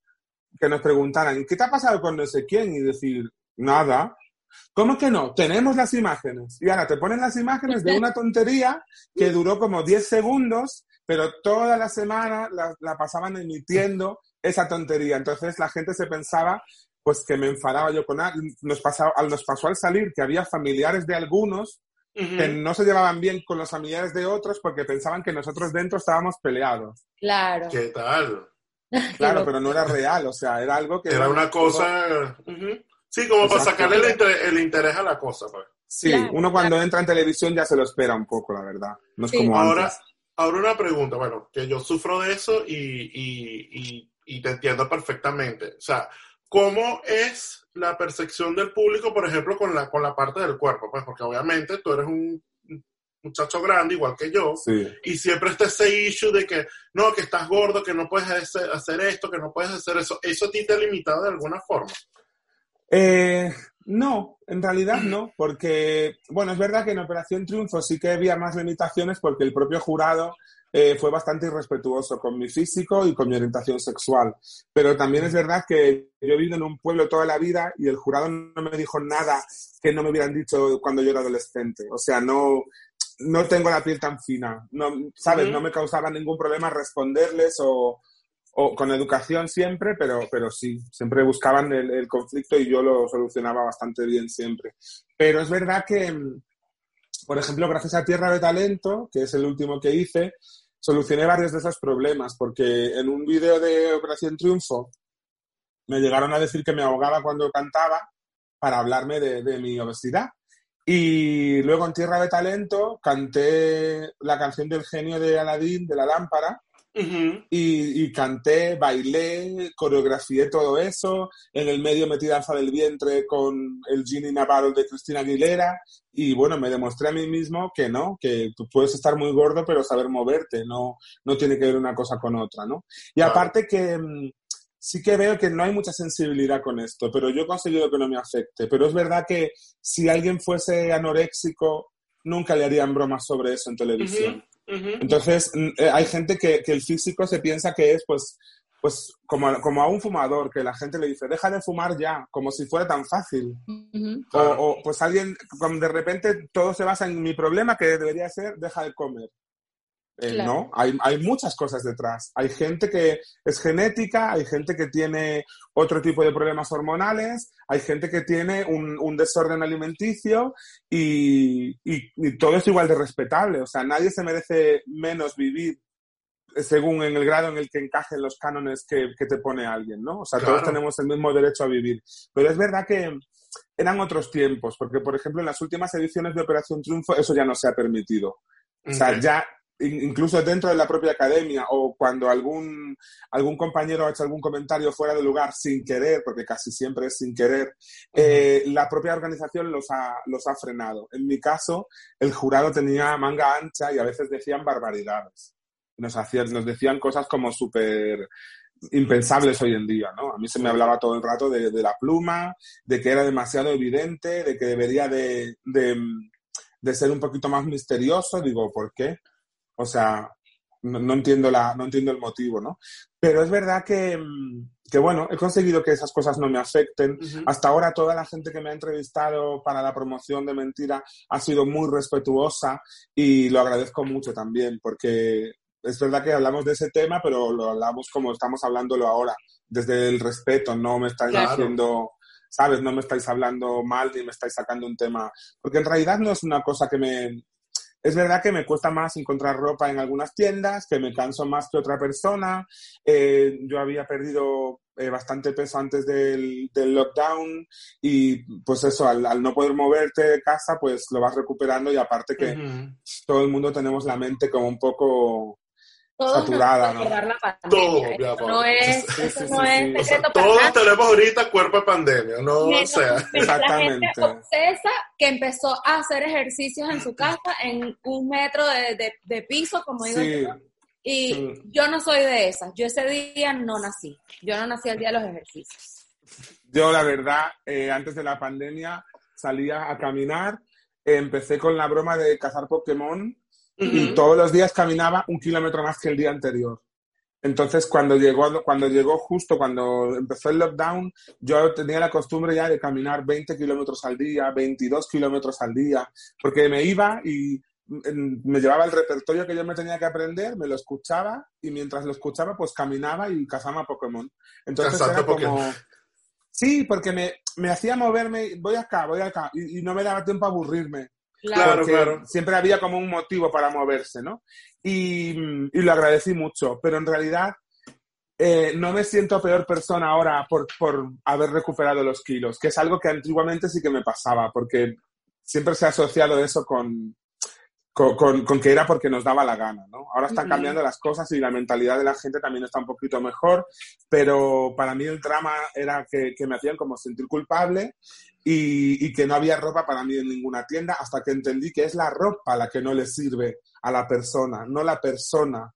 que nos preguntaran, ¿qué te ha pasado con no sé quién? Y decir, nada. ¿Cómo que no? Tenemos las imágenes. Y ahora te ponen las imágenes de una tontería que duró como 10 segundos, pero toda la semana la, pasaban emitiendo esa tontería. Entonces la gente se pensaba pues que me enfadaba yo con alguien. Nos, pasó, nos pasó al salir que había familiares de algunos que no se llevaban bien con los familiares de otros porque pensaban que nosotros dentro estábamos peleados. Claro. ¿Qué tal? Claro, pero no era real, o sea, era algo que... Era, una cosa... Sí, como para sacarle el interés, a la cosa. Pues. Sí, uno cuando entra en televisión ya se lo espera un poco, la verdad. No es como ahora, Ahora una pregunta, bueno, que yo sufro de eso y, y te entiendo perfectamente. O sea, ¿cómo es la percepción del público, por ejemplo, con la, con la parte del cuerpo? Pues porque obviamente tú eres un muchacho grande, igual que yo, y siempre está ese issue de que, no, que estás gordo, que no puedes hacer esto, que no puedes hacer eso. ¿Eso a ti te ha limitado de alguna forma? Eh, no, en realidad no, porque, bueno, es verdad que en Operación Triunfo sí que había más limitaciones porque el propio jurado eh, fue bastante irrespetuoso con mi físico y con mi orientación sexual. Pero también es verdad que yo he vivido en un pueblo toda la vida y el jurado no me dijo nada que no me hubieran dicho cuando yo era adolescente. O sea, no, no tengo la piel tan fina, no, ¿sabes? No me causaba ningún problema responderles o, o con educación siempre, pero, pero sí, siempre buscaban el, conflicto y yo lo solucionaba bastante bien siempre. Pero es verdad que, por ejemplo, gracias a Tierra de Talento, que es el último que hice, solucioné varios de esos problemas, porque en un vídeo de Operación Triunfo me llegaron a decir que me ahogaba cuando cantaba para hablarme de, de mi obesidad. Y luego en Tierra de Talento canté la canción del genio de Aladín, de la lámpara, y, canté, bailé, coreografié todo eso. En el medio metí danza del vientre con el Ginny Navarro de Cristina Aguilera. Y bueno, me demostré a mí mismo que no, que tú puedes estar muy gordo, pero saber moverte, no, no tiene que ver una cosa con otra, ¿no? Y aparte que mm, sí que veo que no hay mucha sensibilidad con esto, pero yo he conseguido que no me afecte. Pero es verdad que si alguien fuese anoréxico, nunca le harían bromas sobre eso en televisión. Entonces, eh, hay gente que, el físico se piensa que es, pues, pues como, como a un fumador, que la gente le dice, deja de fumar ya, como si fuera tan fácil. o, pues alguien, de repente todo se basa en mi problema que debería ser, deja de comer. Eh, no, hay, hay, muchas cosas detrás. Hay gente que es genética, hay gente que tiene otro tipo de problemas hormonales, hay gente que tiene un, un desorden alimenticio y, y, todo es igual de respetable. O sea, nadie se merece menos vivir según en el grado en el que encajen los cánones que, que te pone alguien, ¿no? O sea, todos tenemos el mismo derecho a vivir. Pero es verdad que eran otros tiempos, porque, por ejemplo, en las últimas ediciones de Operación Triunfo eso ya no se ha permitido. O sea, ya incluso dentro de la propia academia o cuando algún, algún compañero ha hecho algún comentario fuera de lugar sin querer, porque casi siempre es sin querer, eh, la propia organización los ha, los ha frenado. En mi caso, el jurado tenía manga ancha y a veces decían barbaridades. Nos, hacían, nos decían cosas como súper impensables hoy en día, ¿no? A mí se me hablaba todo el rato de, de la pluma, de que era demasiado evidente, de que debería de, de, de ser un poquito más misterioso. Digo, ¿por qué? O sea, no, entiendo la, no entiendo el motivo, ¿no? Pero es verdad que, que bueno, he conseguido que esas cosas no me afecten. Hasta ahora toda la gente que me ha entrevistado para la promoción de Mentira ha sido muy respetuosa y lo agradezco mucho también, porque es verdad que hablamos de ese tema, pero lo hablamos como estamos hablándolo ahora, desde el respeto, no me estáis diciendo, ¿sabes? No me estáis hablando mal ni me estáis sacando un tema, porque en realidad no es una cosa que me, es verdad que me cuesta más encontrar ropa en algunas tiendas, que me canso más que otra persona. Eh, yo había perdido eh, bastante peso antes del, lockdown y pues eso, al, no poder moverte de casa, pues lo vas recuperando y aparte que todo el mundo tenemos la mente como un poco saturada, ¿no? La pandemia. Todo, Eso amor. no es, Sí, eso sí, no sí, es sí. O sea, secreto todos nadie. tenemos ahorita cuerpo de pandemia, no Menos- o sea. menos La Exactamente. gente obsesa que empezó a hacer ejercicios en su casa en un metro de, de- de piso, como digo yo. Y yo no soy de esas. Yo ese día no nací. Yo no nací el día de los ejercicios. yo la verdad, eh, antes de la pandemia salía a caminar, eh, empecé con la broma de cazar Pokémon y todos los días caminaba un kilómetro más que el día anterior. Entonces, cuando llegó, cuando llegó justo, cuando empezó el lockdown, yo tenía la costumbre ya de caminar 20 kilómetros al día, 22 kilómetros al día, porque me iba y mm, me llevaba el repertorio que yo me tenía que aprender, me lo escuchaba y mientras lo escuchaba, pues caminaba y cazaba Pokémon. Entonces Cazaste era como... Pokémon. Sí, porque me, me hacía moverme, voy acá, voy acá, y, y no me daba tiempo a aburrirme. Claro, claro. Siempre había como un motivo para moverse, ¿no? Y, mm, y lo agradecí mucho, pero en realidad eh, no me siento peor persona ahora por, por haber recuperado los kilos, que es algo que antiguamente sí que me pasaba, porque siempre se ha asociado eso con, con, con- con que era porque nos daba la gana, ¿no? Ahora están Ujú. cambiando las cosas y la mentalidad de la gente también está un poquito mejor, pero para mí el drama era que, que me hacían como sentir culpable y, y que no había ropa para mí en ninguna tienda hasta que entendí que es la ropa la que no le sirve a la persona, no la persona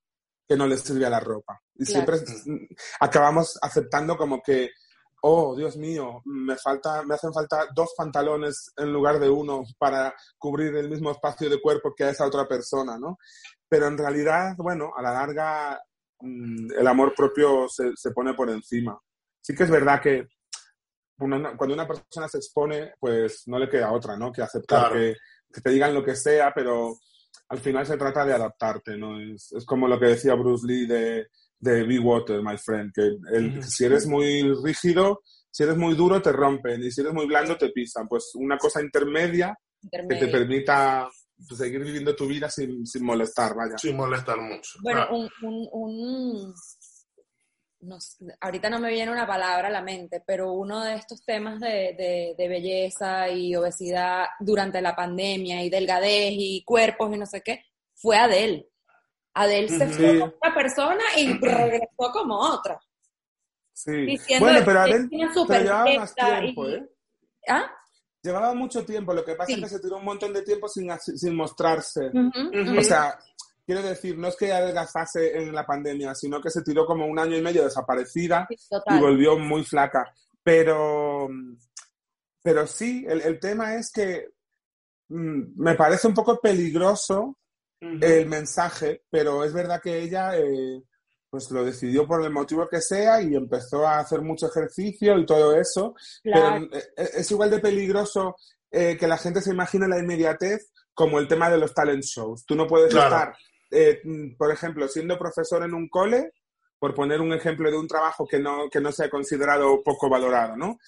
que no le sirve a la ropa. Y Claro. siempre mm, acabamos aceptando como que, oh, Dios mío, me, falta, me hacen falta dos pantalones en lugar de uno para cubrir el mismo espacio de cuerpo que a esa otra persona, ¿no? Pero en realidad, bueno, a la larga mm, el amor propio se, se pone por encima. Sí que es verdad que una- cuando una persona se expone, pues no le queda otra, ¿no? Que aceptar Claro. que, que te digan lo que sea, pero al final se trata de adaptarte, ¿no? Es, es como lo que decía Bruce Lee de, de Be Water, my friend, que el- Ujú. si eres muy rígido, si eres muy duro, te rompen, y si eres muy blando, te pisan. Pues una cosa intermedia que te permita pues, seguir viviendo tu vida sin, sin molestar, vaya. Sin molestar mucho. Bueno, Ah, un, un, un- no ahorita no me viene una palabra a la mente, pero uno de estos temas de, de- de belleza y obesidad durante la pandemia y delgadez y cuerpos y no sé qué, fue Adele. Adele se fue como una persona y regresó como otra. Sí. Diciendo Bueno, pero Adele llevaba más tiempo, y- ¿eh? ¿Ah? Llevaba mucho tiempo, lo que pasa Sí. es que se tiró un montón de tiempo sin, sin mostrarse. O sea, quiero decir, no es que adelgazase en la pandemia, sino que se tiró como un año y medio desaparecida Sí, y volvió muy flaca. Pero, pero sí, el, el tema es que mm, me parece un poco peligroso el mensaje, pero es verdad que ella eh, pues lo decidió por el motivo que sea y empezó a hacer mucho ejercicio y todo eso. Claro. Pero eh, es igual de peligroso eh, que la gente se imagine la inmediatez como el tema de los talent shows. Tú no puedes Claro. estar, eh, por ejemplo, siendo profesor en un cole, por poner un ejemplo de un trabajo que no, que no sea considerado poco valorado, ¿no?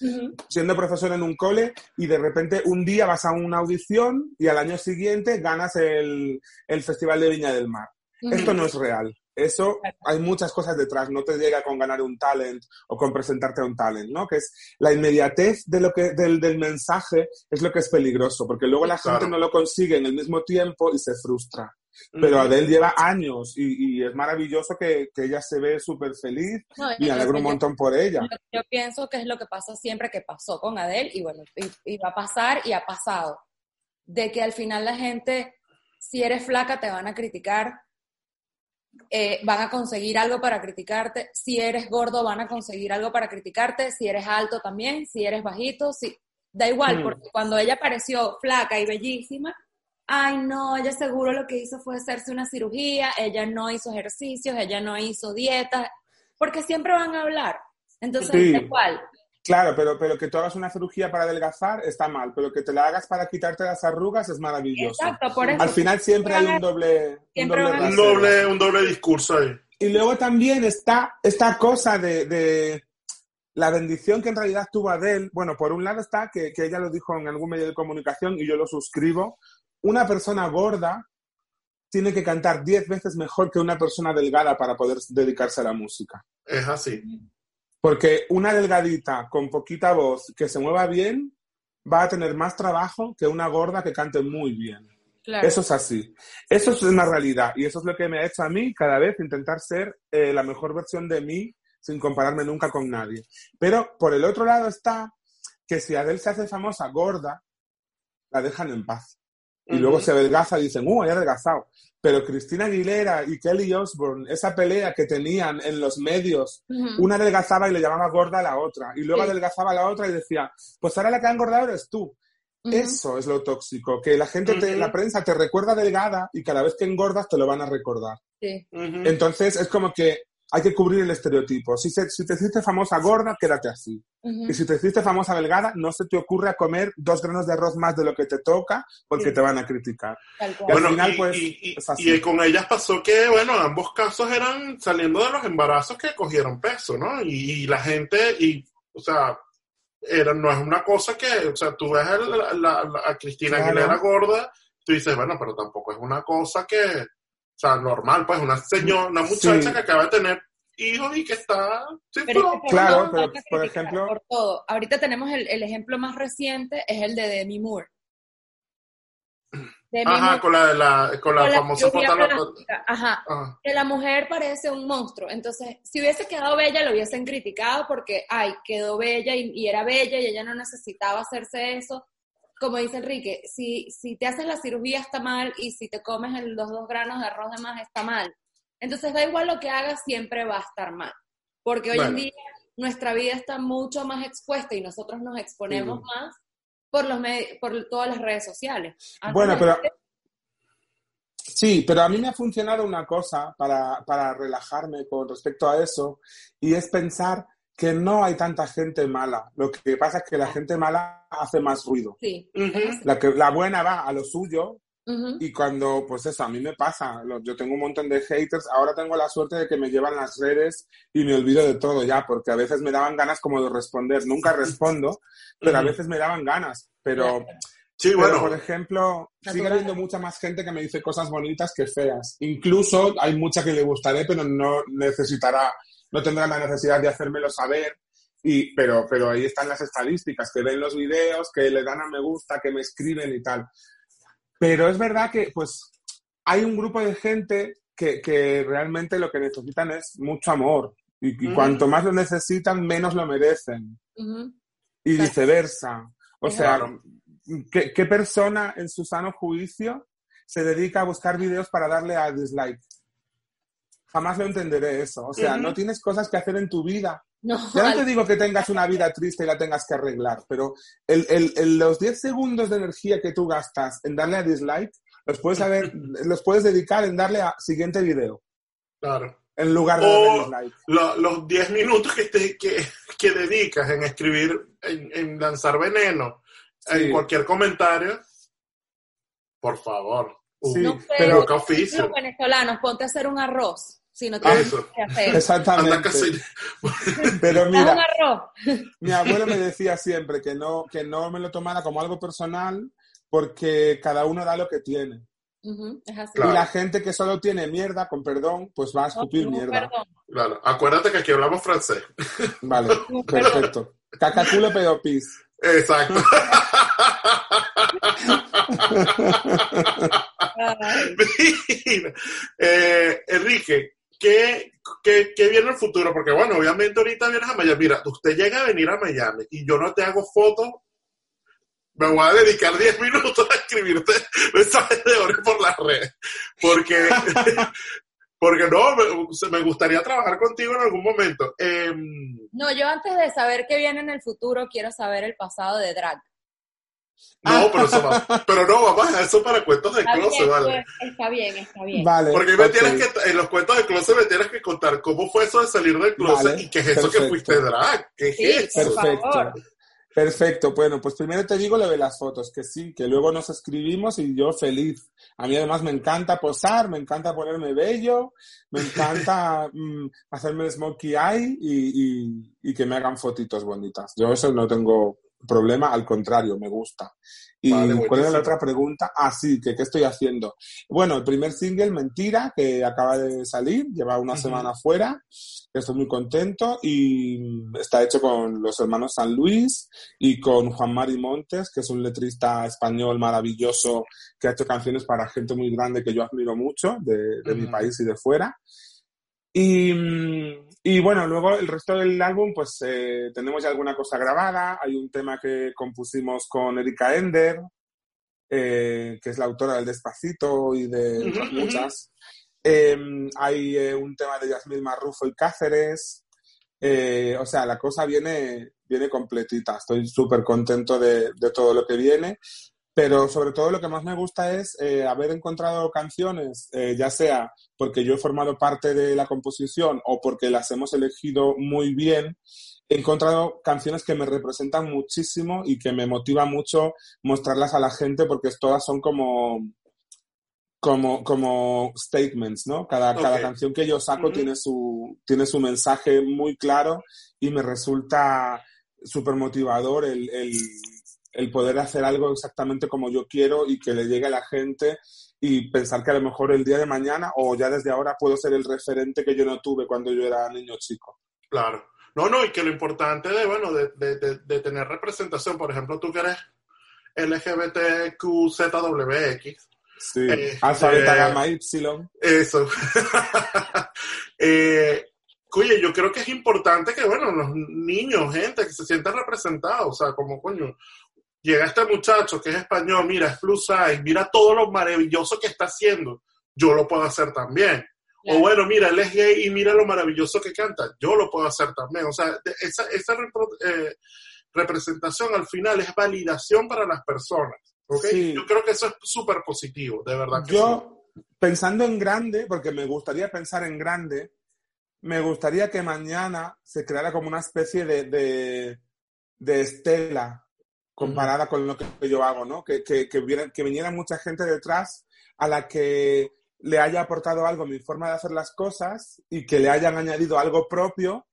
Siendo profesor en un cole y de repente un día vas a una audición y al año siguiente ganas el, el Festival de Viña del Mar. Esto no es real. Eso hay muchas cosas detrás. No te llega con ganar un talent o con presentarte a un talent, ¿no? Que es la inmediatez de lo que, del, del mensaje es lo que es peligroso, porque luego la Claro. gente no lo consigue en el mismo tiempo y se frustra. Pero. Adele lleva años y, y es maravilloso que, que ella se ve súper feliz No, y me alegro un yo- montón por ella. Yo pienso que es lo que pasa siempre que pasó con Adele y bueno, y, y va a pasar y ha pasado. De que al final la gente, si eres flaca, te van a criticar, eh, van a conseguir algo para criticarte. Si eres gordo, van a conseguir algo para criticarte. Si eres alto también, si eres bajito, si... da igual, Mm. porque cuando ella apareció flaca y bellísima, ay no, ella seguro lo que hizo fue hacerse una cirugía, ella no hizo ejercicios, ella no hizo dietas, porque siempre van a hablar. Entonces, Sí. da igual. Claro, pero, pero que tú hagas una cirugía para adelgazar está mal, pero que te la hagas para quitarte las arrugas es maravilloso. Exacto, por eso. Al final siempre hay un doble, un doble Un doble, un doble discurso ahí. Y luego también está esta cosa de, de la bendición que en realidad tuvo Adele. Bueno, por un lado está que, que ella lo dijo en algún medio de comunicación y yo lo suscribo. Una persona gorda tiene que cantar 10 veces mejor que una persona delgada para poder dedicarse a la música. Es así. Porque una delgadita con poquita voz que se mueva bien va a tener más trabajo que una gorda que cante muy bien. Claro. Eso es así. Eso es una realidad y eso es lo que me ha hecho a mí cada vez intentar ser eh, la mejor versión de mí sin compararme nunca con nadie. Pero por el otro lado está que si Adele se hace famosa gorda, la dejan en paz. Y luego se adelgaza y dicen, ¡uh, ha adelgazado! Pero Cristina Aguilera y Kelly Osbourne, esa pelea que tenían en los medios, una adelgazaba y le llamaba gorda a la otra, y luego Sí. adelgazaba a la otra y decía, pues ahora la que ha engordado eres tú. Eso es lo tóxico, que la gente, te- la prensa te recuerda delgada y cada vez que engordas te lo van a recordar. Sí. Entonces es como que hay que cubrir el estereotipo. Si, se- si te hiciste famosa gorda, quédate así. Y si te hiciste famosa delgada, no se te ocurre a comer dos granos de arroz más de lo que te toca porque Sí. te van a criticar. Y al final, y, pues, y- y- es así. y con ellas pasó que, bueno, ambos casos eran saliendo de los embarazos que cogieron peso, ¿no? Y, y la gente, y, o sea, era, no es una cosa que, o sea, tú ves a, la- la- la- a Cristina Claro. Aguilera gorda, tú dices, bueno, pero tampoco es una cosa que, sea, normal, pues una señora, una muchacha Sí. que acaba de tener hijos y que está... sí, Pero pero- es que Claro, pero, por ejemplo- por todo. Ahorita tenemos el, el ejemplo más reciente, es el de Demi Moore. Demi Ajá, Moore con la, de la, con la con la famosa foto. de la- Ajá. Ajá. que la mujer parece un monstruo. Entonces, si hubiese quedado bella, lo hubiesen criticado porque, ay, quedó bella y, y era bella y ella no necesitaba hacerse eso. Como dice Enrique, si, si te haces la cirugía está mal y si te comes el- los dos granos de arroz de más está mal. Entonces, da igual lo que hagas, siempre va a estar mal. Porque hoy en día nuestra vida está mucho más expuesta y nosotros nos exponemos más por, los por todas las redes sociales. Antes Bueno, pero- gente- Sí, pero a mí me ha funcionado una cosa para, para relajarme con respecto a eso y es pensar que no hay tanta gente mala. Lo que pasa es que la gente mala hace más ruido. Sí. La, que, la buena va a lo suyo y cuando, pues eso, a mí me pasa. Yo tengo un montón de haters. Ahora tengo la suerte de que me llevan las redes y me olvido de todo ya, porque a veces me daban ganas como de responder. Nunca respondo, pero a veces me daban ganas. Pero, Sí, pero, bueno. por ejemplo, sigue habiendo mucha más gente que me dice cosas bonitas que feas. Incluso hay mucha que le gustaré, pero no necesitará, no tendrá la necesidad de hacérmelo saber. Y, pero, pero ahí están las estadísticas, que ven los videos, que le dan a me gusta, que me escriben y tal. Pero es verdad que, pues, hay un grupo de gente que, que realmente lo que necesitan es mucho amor. Y, cuanto más lo necesitan, menos lo merecen. Y Claro. viceversa. O Es sea, Claro. ¿qué, qué persona en su sano juicio se dedica a buscar videos para darle a dislike? Jamás lo entenderé eso. O sea, Ujú. no tienes cosas que hacer en tu vida. No, Ya no te digo que tengas una vida triste y la tengas que arreglar, pero el, el- el- los 10 segundos de energía que tú gastas en darle a dislike, los puedes, haber, los puedes dedicar en darle a siguiente video, Claro. en lugar de O- darle dislike. Lo- los 10 minutos que, te, que, que dedicas en escribir, en, en lanzar veneno, Sí. en cualquier comentario, por favor. Uh, Sí, No pero poca oficio. los venezolanos, ponte a hacer un arroz, si no tienes Eso. que hacer. Exactamente. Pero mira, mi abuelo me decía siempre que no, que no me lo tomara como algo personal porque cada uno da lo que tiene. Ujú, es así. Claro. Y la gente que solo tiene mierda, con perdón, pues va a escupir mierda. perdón. Claro. Acuérdate que aquí hablamos francés. Vale, perfecto. Cacaculo pedo pis. Exacto. Mira, eh, Enrique, ¿qué, qué, qué viene en el futuro? Porque, bueno, obviamente ahorita vienes a Miami. Mira, usted llega a venir a Miami y yo no te hago fotos. Me voy a dedicar 10 minutos a escribirte mensajes de oro por las redes. Porque, porque no, me, me gustaría trabajar contigo en algún momento. Em, No, yo antes de saber qué viene en el futuro, quiero saber el pasado de drag. No, pero, eso va- pero no, vamos a dejar eso para cuentos de Está closet, bien, ¿vale? pues, está bien, está bien. Vale. Porque me tienes que, en los cuentos de closet me tienes que contar cómo fue eso de salir del closet Vale, y qué es eso que fuiste drag. ¿Qué es Sí, eso? por Perfecto. favor. Perfecto. Bueno, pues primero te digo lo de las fotos, que sí, que luego nos escribimos y yo feliz. A mí además me encanta posar, me encanta ponerme bello, me encanta mm, hacerme el smokey eye y, y- y que me hagan fotitos bonitas. Yo eso no tengo problema, al contrario, me gusta. ¿Y Vale, cuál era la otra pregunta? Ah, sí, que qué estoy haciendo. Bueno, el primer single, Mentira, que acaba de salir, lleva una Ujú. semana fuera, estoy muy contento y está hecho con los hermanos San Luis y con Juan Mari Montes, que es un letrista español maravilloso que ha hecho canciones para gente muy grande que yo admiro mucho, de, de mi Ujú. país y de fuera. Y, mm, y bueno, luego el resto del álbum, pues eh, tenemos ya alguna cosa grabada. Hay un tema que compusimos con Erika Ender, eh, que es la autora del Despacito y de otras muchas. Eh, hay eh, un tema de Yasmín Marrufo y Cáceres. O sea, la cosa viene, viene completita. Estoy súper contento de, de todo lo que viene. Pero sobre todo lo que más me gusta es eh, haber encontrado canciones, eh, ya sea porque yo he formado parte de la composición o porque las hemos elegido muy bien, he encontrado canciones que me representan muchísimo y que me motiva mucho mostrarlas a la gente porque todas son como, como, como statements, ¿no? Cada, cada Ok. canción que yo saco tiene, su, tiene su mensaje muy claro y me resulta súper motivador el, el, el poder hacer algo exactamente como yo quiero y que le llegue a la gente y pensar que a lo mejor el día de mañana o ya desde ahora puedo ser el referente que yo no tuve cuando yo era niño chico. Claro. No, no, y que lo importante de, bueno, de, de, de, de tener representación, por ejemplo, tú que eres LGBTQZWX, Sí. Este- Alfa, beta, gamma, y. eso. eh, oye, yo creo que es importante que, bueno, los niños, gente, que se sientan representados, o sea, como, coño, llega este muchacho que es español, mira, es plus size, mira todo lo maravilloso que está haciendo, yo lo puedo hacer también. O bueno, mira, él es gay y mira lo maravilloso que canta. Yo lo puedo hacer también. O sea, esa, eh, representación al final es validación para las personas. Yo creo que eso es súper positivo, de verdad que sí. Yo, pensando en grande, porque me gustaría pensar en grande, me gustaría que mañana se creara como una especie de, de, de estela comparada con lo que yo hago, ¿no? Que, que, que, viera- que viniera mucha gente detrás a la que le haya aportado algo mi forma de hacer las cosas y que le hayan añadido algo propio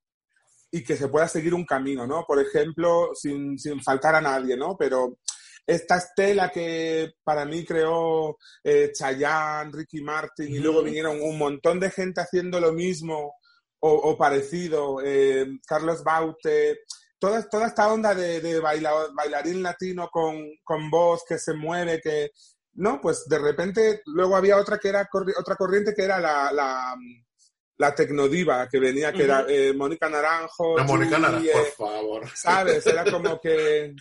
y que se pueda seguir un camino, ¿no? Por ejemplo, sin, sin faltar a nadie, ¿no? Pero esta estela que para mí creó eh, Chayanne, Ricky Martin, y luego vinieron un montón de gente haciendo lo mismo o, o parecido, eh, Carlos Baute, toda, toda esta onda de, de baila- bailarín latino con, con voz que se mueve, que, no, pues de repente luego había otra que era corri- otra corriente que era la, la, la tecnodiva que venía, que era Ujú. eh, Mónica Naranjo, La Mónica Naranjo, eh, por favor. ¿sabes? Era como que eh,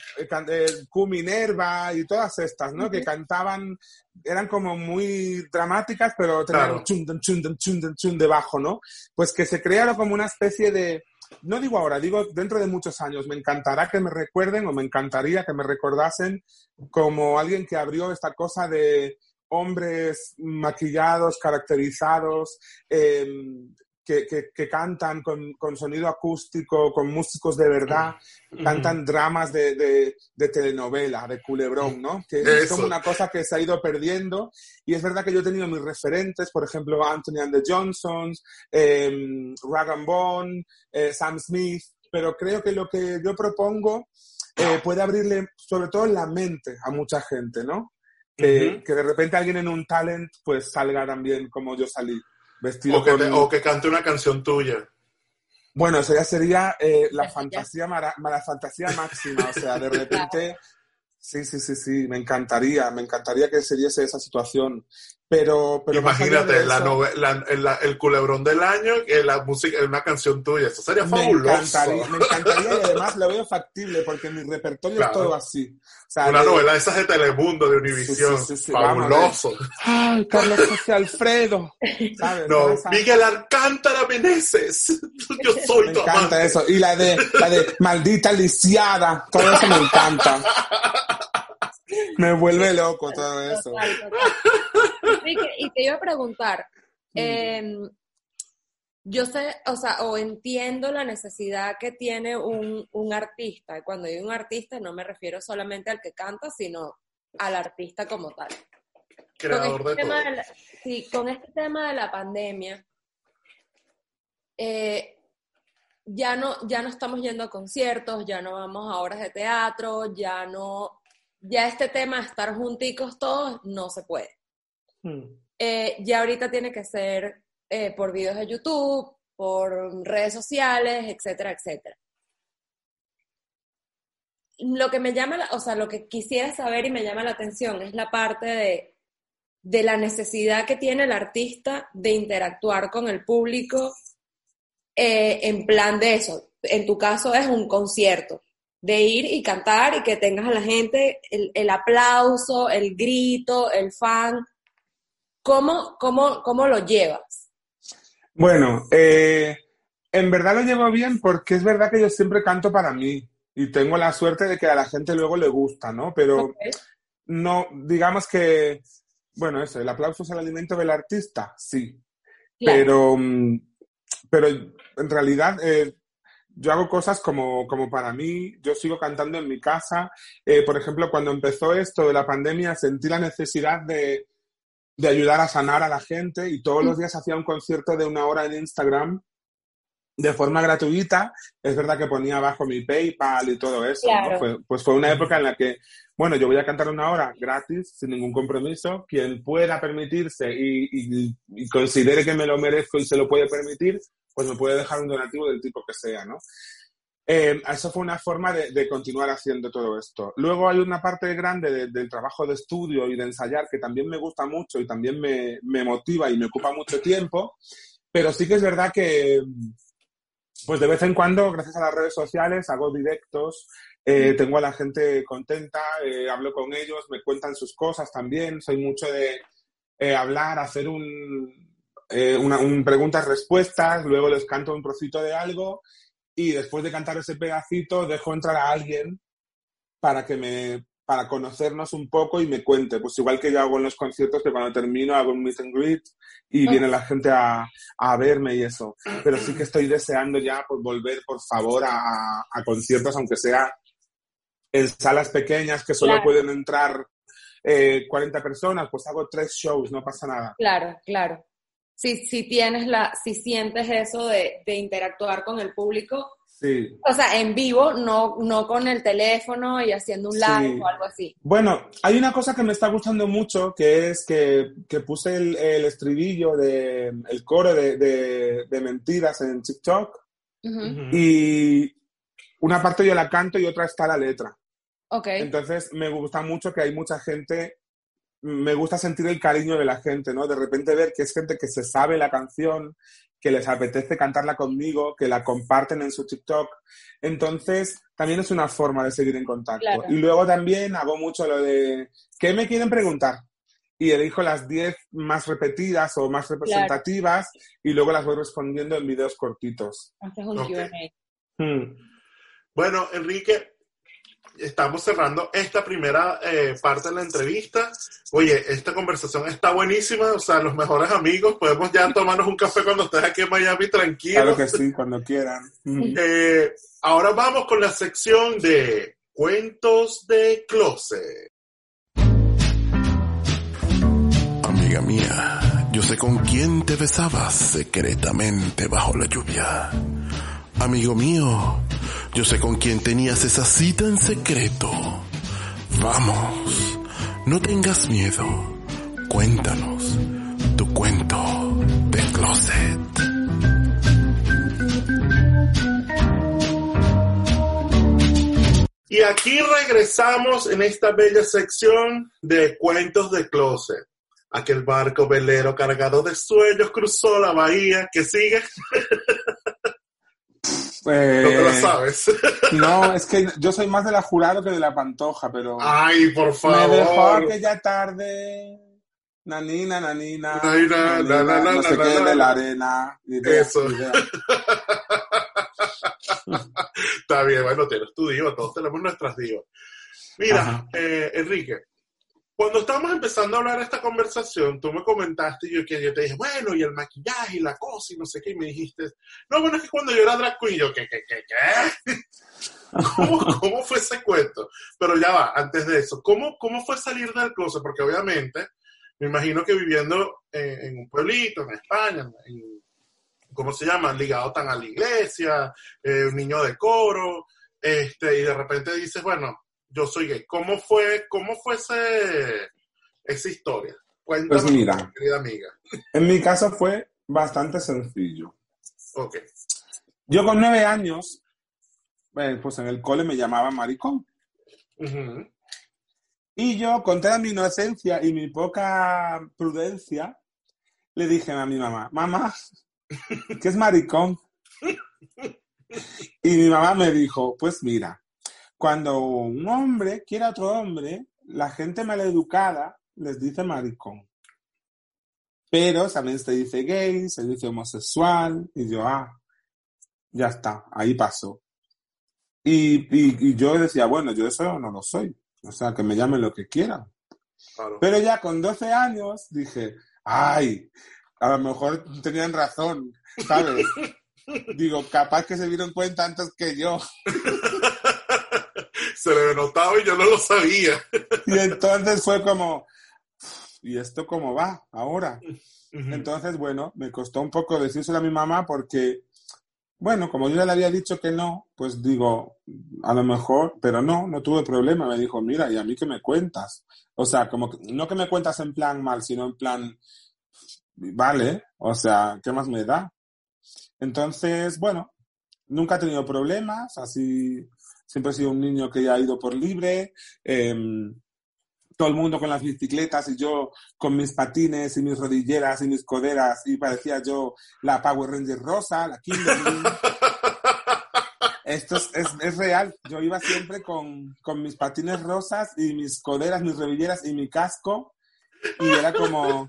eh, Q Minerva y todas estas, ¿no? Que cantaban, eran como muy dramáticas, pero tenían Claro. un chun, chun, chun, chun debajo, ¿no? Pues que se creara como una especie de, no digo ahora, digo dentro de muchos años, me encantará que me recuerden o me encantaría que me recordasen como alguien que abrió esta cosa de hombres maquillados, caracterizados, eh, que, que- que cantan con, con sonido acústico, con músicos de verdad, cantan dramas de, de- de telenovela, de culebrón, ¿no? Que es Eso. como una cosa que se ha ido perdiendo. Y es verdad que yo he tenido mis referentes, por ejemplo, Anthony and the Johnsons, eh, Rag and Bone, eh, Sam Smith, pero creo que lo que yo propongo eh, puede abrirle, sobre todo la mente, a mucha gente, ¿no? Que, Ujú. que de repente alguien en un talent pues salga también como yo salí, vestido O que, con... te- o que cante una canción tuya. Bueno, eso ya sería eh, la fantasía, mara- la fantasía máxima, o sea, de repente... Sí, sí, sí, sí, me encantaría, me encantaría que se diese esa situación, pero... pero Imagínate, de la eso, nove- la- la- el culebrón del año, que la música, una canción tuya. Eso sería Me fabuloso. encantaría, me encantaría y además lo veo factible porque mi repertorio Claro. es todo así. O sea, Una de- novela de esas de Telemundo, de Univisión. Sí, sí, sí, fabuloso. ¡Ay, Carlos José Alfredo! ¿Sabes? No, Miguel Alcántara Meneses. Yo soy Me tu encanta amante. eso. Y la de, la de maldita lisiada. Todo eso me encanta. Me vuelve loco todo eso. Total, total. Y te iba a preguntar, eh, yo sé, o sea, o entiendo la necesidad que tiene un, un artista. Y cuando digo un artista no me refiero solamente al que canta, sino al artista como tal. Creador con este de todo. de la, sí, con este tema de la pandemia, eh, ya no, ya no estamos yendo a conciertos, ya no vamos a obras de teatro, ya no, ya este tema de estar junticos todos no se puede. Hmm. Eh, ya ahorita tiene que ser eh, por videos de YouTube, por redes sociales, etcétera, etcétera. Lo que me llama, la- o sea, lo que quisiera saber y me llama la atención es la parte de, de la necesidad que tiene el artista de interactuar con el público eh, en plan de eso. En tu caso es un concierto, de ir y cantar y que tengas a la gente el, el aplauso, el grito, el fan. ¿Cómo, cómo, cómo lo llevas? Bueno, eh, en verdad lo llevo bien porque es verdad que yo siempre canto para mí y tengo la suerte de que a la gente luego le gusta, ¿no? Pero no, digamos que, bueno, eso, el aplauso es el alimento del artista, sí, Claro. pero, mm, pero en realidad eh, yo hago cosas como, como para mí, yo sigo cantando en mi casa. Eh, por ejemplo, cuando empezó esto de la pandemia, sentí la necesidad de, de ayudar a sanar a la gente y todos los días hacía un concierto de una hora en Instagram de forma gratuita. Es verdad que ponía abajo mi PayPal y todo eso. ¿no? Claro. Fue- pues fue una época en la que, bueno, yo voy a cantar una hora gratis, sin ningún compromiso. Quien pueda permitirse y, y- y considere que me lo merezco y se lo puede permitir, pues me puede dejar un donativo del tipo que sea, ¿no? Eh, eso fue una forma de, de continuar haciendo todo esto. Luego hay una parte grande de- del trabajo de estudio y de ensayar que también me gusta mucho y también me, me motiva y me ocupa mucho tiempo, pero sí que es verdad que, pues de vez en cuando, gracias a las redes sociales, hago directos, eh, tengo a la gente contenta, eh, hablo con ellos, me cuentan sus cosas también, soy mucho de eh, hablar, hacer un, eh, una, un preguntas-respuestas, luego les canto un trocito de algo y después de cantar ese pedacito dejo entrar a alguien para que me para conocernos un poco y me cuente, pues igual que yo hago en los conciertos que cuando termino hago un meet and greet y Ah. viene la gente a, a verme y eso, pero sí que estoy deseando ya pues, volver por favor a, a conciertos aunque sea en salas pequeñas que solo Claro. pueden entrar eh, 40 personas, pues hago tres shows, no pasa nada. Claro, claro. Si, si tienes la, si sientes eso de, de interactuar con el público, Sí. o sea, en vivo, no, no con el teléfono y haciendo un live Sí. o algo así. Bueno, hay una cosa que me está gustando mucho, que es que, que puse el, el estribillo de el coro de, de- de mentiras en TikTok y una parte yo la canto y otra está la letra. Ok, Entonces me gusta mucho que hay mucha gente, me gusta sentir el cariño de la gente, ¿no? De repente ver que es gente que se sabe la canción, que les apetece cantarla conmigo, que la comparten en su TikTok. Entonces, también es una forma de seguir en contacto. Claro. Y luego también hago mucho lo de, ¿qué me quieren preguntar? Y elijo las 10 más repetidas o más representativas y luego las voy respondiendo en videos cortitos. haces un Ok. Q&A. Hmm. Bueno, Enrique, estamos cerrando esta primera eh, parte de la entrevista. Oye, esta conversación está buenísima, o sea, los mejores amigos, podemos ya tomarnos un café cuando estés aquí en Miami tranquilo. Claro que sí, cuando quieran. Hmm. Eh, ahora vamos con la sección de cuentos de closet. Amiga mía, yo sé con quién te besabas secretamente bajo la lluvia. Amigo mío, yo sé con quién tenías esa cita en secreto. Vamos, no tengas miedo. Cuéntanos tu cuento de closet. Y aquí regresamos en esta bella sección de cuentos de closet. Aquel barco velero cargado de sueños cruzó la bahía. que sigue? No te lo Eh, sabes. No, es que yo soy más de la jurado que de la pantoja, pero Ay, por me dejó favor. aquella tarde. Nanina, nanina. Nanina, nanina, na, na, na, no sé na, qué na, de la arena. Eso. idea. Está bien, bueno, tienes tu diva, todos tenemos nuestras divas. Mira, eh, Enrique, cuando estábamos empezando a hablar esta conversación, tú me comentaste y yo, que yo te dije, bueno, y el maquillaje y la cosa y no sé qué, y me dijiste, no, bueno, es que cuando yo era drag queen, yo, ¿qué, qué, qué, qué? ¿Cómo, cómo fue ese cuento? Pero ya va, antes de eso, ¿cómo, cómo fue salir del closet? Porque obviamente, me imagino que viviendo en, un pueblito, en España, en ¿cómo se llama? Ligado tan a la iglesia, eh, un niño de coro, este, y de repente dices, bueno, yo soy gay. ¿Cómo fue, cómo fue ese, esa historia? Cuéntame, Pues mira. querida amiga. En mi caso fue bastante sencillo. Ok. Yo con nueve años, eh, pues en el cole me llamaban maricón. Y yo, con toda mi inocencia y mi poca prudencia, le dije a mi mamá, mamá, ¿qué es maricón? Y mi mamá me dijo, pues mira, cuando un hombre quiere a otro hombre, la gente maleducada les dice maricón. Pero también se dice gay, se dice homosexual, y yo, ah, ya está, ahí pasó. Y, y, y yo decía, bueno, yo eso no lo soy. O sea, que me llamen lo que quieran. Claro. Pero ya con 12 años dije, ay, a lo mejor tenían razón, ¿sabes? Digo, capaz que se dieron cuenta antes que yo. Se le notaba y yo no lo sabía. Y entonces fue como, ¿y esto cómo va ahora? Entonces, bueno, me costó un poco decírselo a mi mamá porque, bueno, como yo ya le había dicho que no, pues digo, a lo mejor, pero no, no tuve problema. Me dijo, mira, ¿y a mí qué me cuentas? O sea, como que, no que me cuentas en plan mal, sino en plan, vale, o sea, ¿qué más me da? Entonces, bueno, nunca he tenido problemas, así, siempre he sido un niño que ha ido por libre. em, todo el mundo con las bicicletas y yo con mis patines y mis rodilleras y mis coderas y parecía yo la Power Ranger rosa, la Kimberly. Esto es, es, es real. Yo iba siempre con, con mis patines rosas y mis coderas, mis rodilleras y mi casco y era como...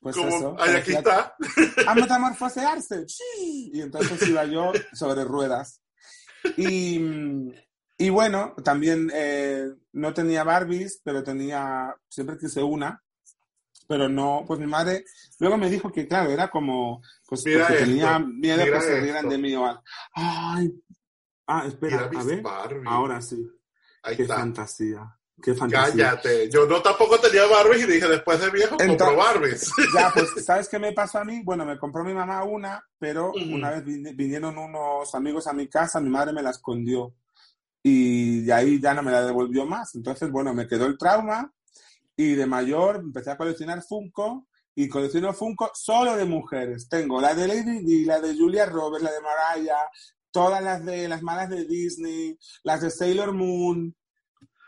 Pues Como, eso. ay, aquí está. a metamorfosearse. Sí. Y entonces iba yo sobre ruedas. Y, y bueno, también eh, no tenía Barbies, pero tenía, siempre quise una, pero no, pues mi madre luego me dijo que claro, era como, pues Mira porque esto, tenía miedo que se rieran de mí o algo. Ay, ah, espera, Mira a ver, Barbie. ahora sí, Ahí qué está. fantasía, qué fantasía. Cállate. Yo no tampoco tenía Barbies y dije, después de viejo, compro Entonces- Barbies. Ya, pues, ¿sabes qué me pasó a mí? Bueno, me compró mi mamá una, pero Ujú. una vez vinieron unos amigos a mi casa, mi madre me la escondió y de ahí ya no me la devolvió más. Entonces, bueno, me quedó el trauma y de mayor empecé a coleccionar Funko y colecciono Funko solo de mujeres. Tengo la de Lady Di, la de Julia Roberts, la de Mariah, todas las de las malas de Disney, las de Sailor Moon.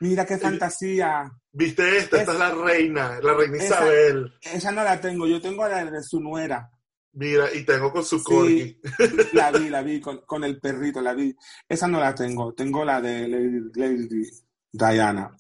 Mira qué fantasía. ¿Viste esta? Esta Es- la reina, la reina Esa- Isabel. Esa no la tengo, yo tengo la de su nuera. Mira, y tengo con su Sí. corgi. La vi, la vi con, con el perrito, la vi. Esa no la tengo, tengo la de Lady, Lady Diana.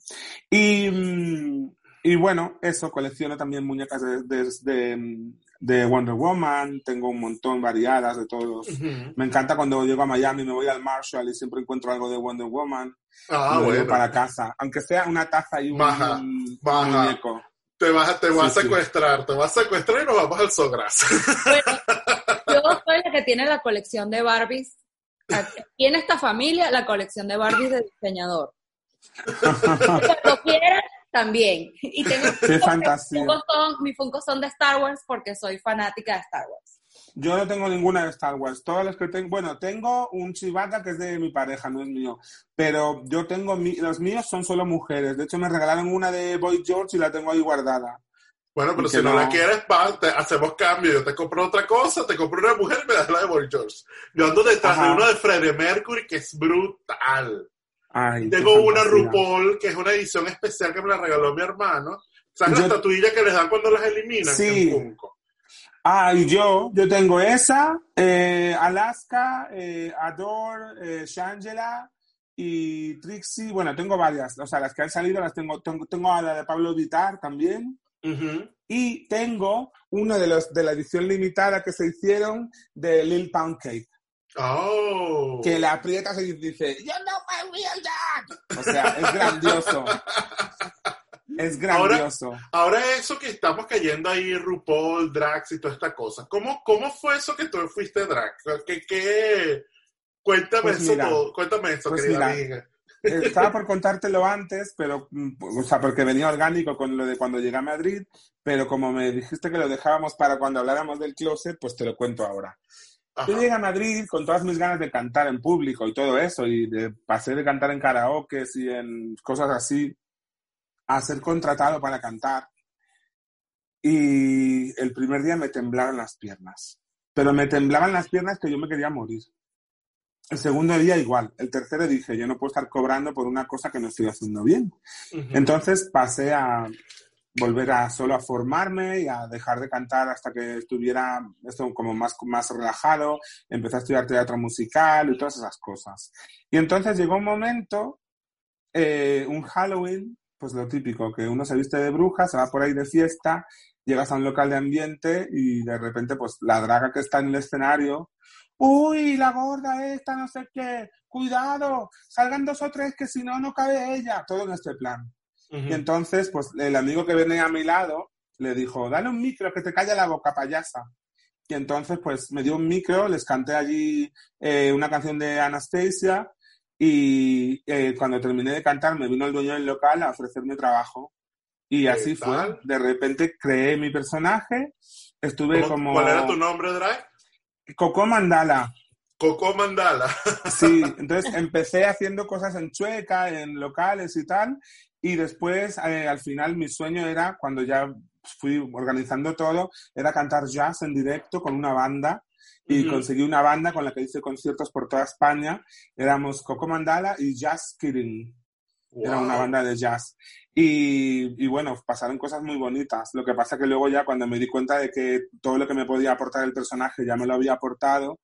Y, mm, y bueno, eso, colecciono también muñecas de, de, de- de Wonder Woman, tengo un montón variadas de todos. Me encanta cuando llego a Miami, me voy al Marshall y siempre encuentro algo de Wonder Woman. Ah, y lo llevo bueno. para casa, aunque sea una taza y un, Baja, un baja. muñeco. Te vas, a- te vas Sí, a sí. secuestrar, te vas a secuestrar y nos vamos al Sogras. Bueno, yo soy la que tiene la colección de Barbies. Aquí en esta familia, la colección de Barbies de diseñador. Cuando quieran, también. Y tengo Qué fantasía. Funkos son, mis son de Star Wars porque soy fanática de Star Wars. Yo no tengo ninguna de Star Wars. Todas las que tengo, bueno, tengo un Chewbacca que es de mi pareja, no es mío. Pero yo tengo, mi- los míos son solo mujeres. De hecho, me regalaron una de Boy George y la tengo ahí guardada. Bueno, pero si no, no- la quieres, va, te- hacemos cambio. Yo te compro otra cosa, te compro una mujer y me das la de Boy George. Yo ando detrás Ajá. de una de Freddie Mercury que es brutal. Ay, Tengo una. RuPaul que es una edición especial que me la regaló mi hermano. ¿Sabes Yo- la estatuilla que les dan cuando las eliminan? Sí. En. Ah, y yo, yo tengo esa, eh, Alaska, eh, Adore, eh, Shangela y Trixie. Bueno, tengo varias. O sea, las que han salido las tengo. Tengo, tengo a la de Pablo Vitar también. Ujú. Y tengo una de los de la edición limitada que se hicieron de Lil Pound Cake. Oh. Que la aprietas y dice, know my real dad. O sea, es grandioso. Es grandioso. Ahora eso que estamos cayendo ahí, RuPaul, Drax y toda esta cosa. ¿Cómo, cómo fue eso que tú fuiste drag? ¿Qué, qué... Cuéntame Pues eso mira, todo. Cuéntame eso, pues querida mira. amiga. estaba por contártelo antes, pero, o sea, porque venía orgánico con lo de cuando llegué a Madrid, pero como me dijiste que lo dejábamos para cuando habláramos del closet, pues te lo cuento ahora. Yo llegué a Madrid con todas mis ganas de cantar en público y todo eso, y de, pasé de cantar en karaoke y en cosas así, a ser contratado para cantar. Y el primer día me temblaron las piernas. Pero me temblaban las piernas que yo me quería morir. El segundo día igual. El tercero dije, yo no puedo estar cobrando por una cosa que no estoy haciendo bien. Entonces pasé a volver a solo a formarme y a dejar de cantar hasta que estuviera esto como más, más relajado. Empecé a estudiar teatro musical y todas esas cosas. Y entonces llegó un momento, eh, un Halloween, pues lo típico, que uno se viste de bruja, se va por ahí de fiesta, llegas a un local de ambiente y de repente pues la draga que está en el escenario uy, la gorda esta, no sé qué, cuidado, salgan dos o tres que si no, no cabe ella, todo en este plan. Y entonces, pues el amigo que venía a mi lado le dijo, dale un micro que te calla la boca, payasa. Y entonces, pues me dio un micro, les canté allí eh, una canción de Anastasia y eh, cuando terminé de cantar me vino el dueño del local a ofrecerme trabajo. Y así fue. De repente creé mi personaje. Estuve como... ¿Cuál era tu nombre, Drake? Coco Mandala. Coco Mandala. Sí, entonces empecé haciendo cosas en Chueca, en locales y tal, y después eh, al final mi sueño era, cuando ya fui organizando todo, era cantar jazz en directo con una banda y conseguí una banda con la que hice conciertos por toda España. Éramos Coco Mandala y Jazz Kidding. Era una banda de jazz. Y, y, bueno, pasaron cosas muy bonitas. Lo que pasa que luego ya cuando me di cuenta de que todo lo que me podía aportar el personaje ya me lo había aportado,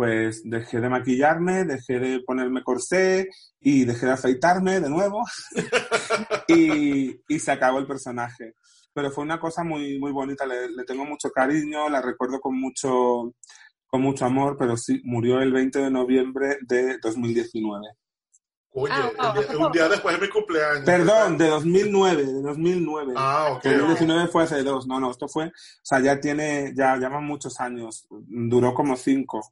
pues dejé de maquillarme, dejé de ponerme corsé y dejé de afeitarme de nuevo. y, y, se acabó el personaje. Pero fue una cosa muy, muy bonita. Le, le tengo mucho cariño, la recuerdo con mucho, con mucho amor, pero sí, murió el 20 de noviembre de 2019. Oye, ah, un día después de mi cumpleaños. Perdón, de 2009, de 2009. Ah, ok. 2019 fue hace dos, no, no, esto fue, o sea, ya tiene, ya, ya van muchos años, duró como cinco,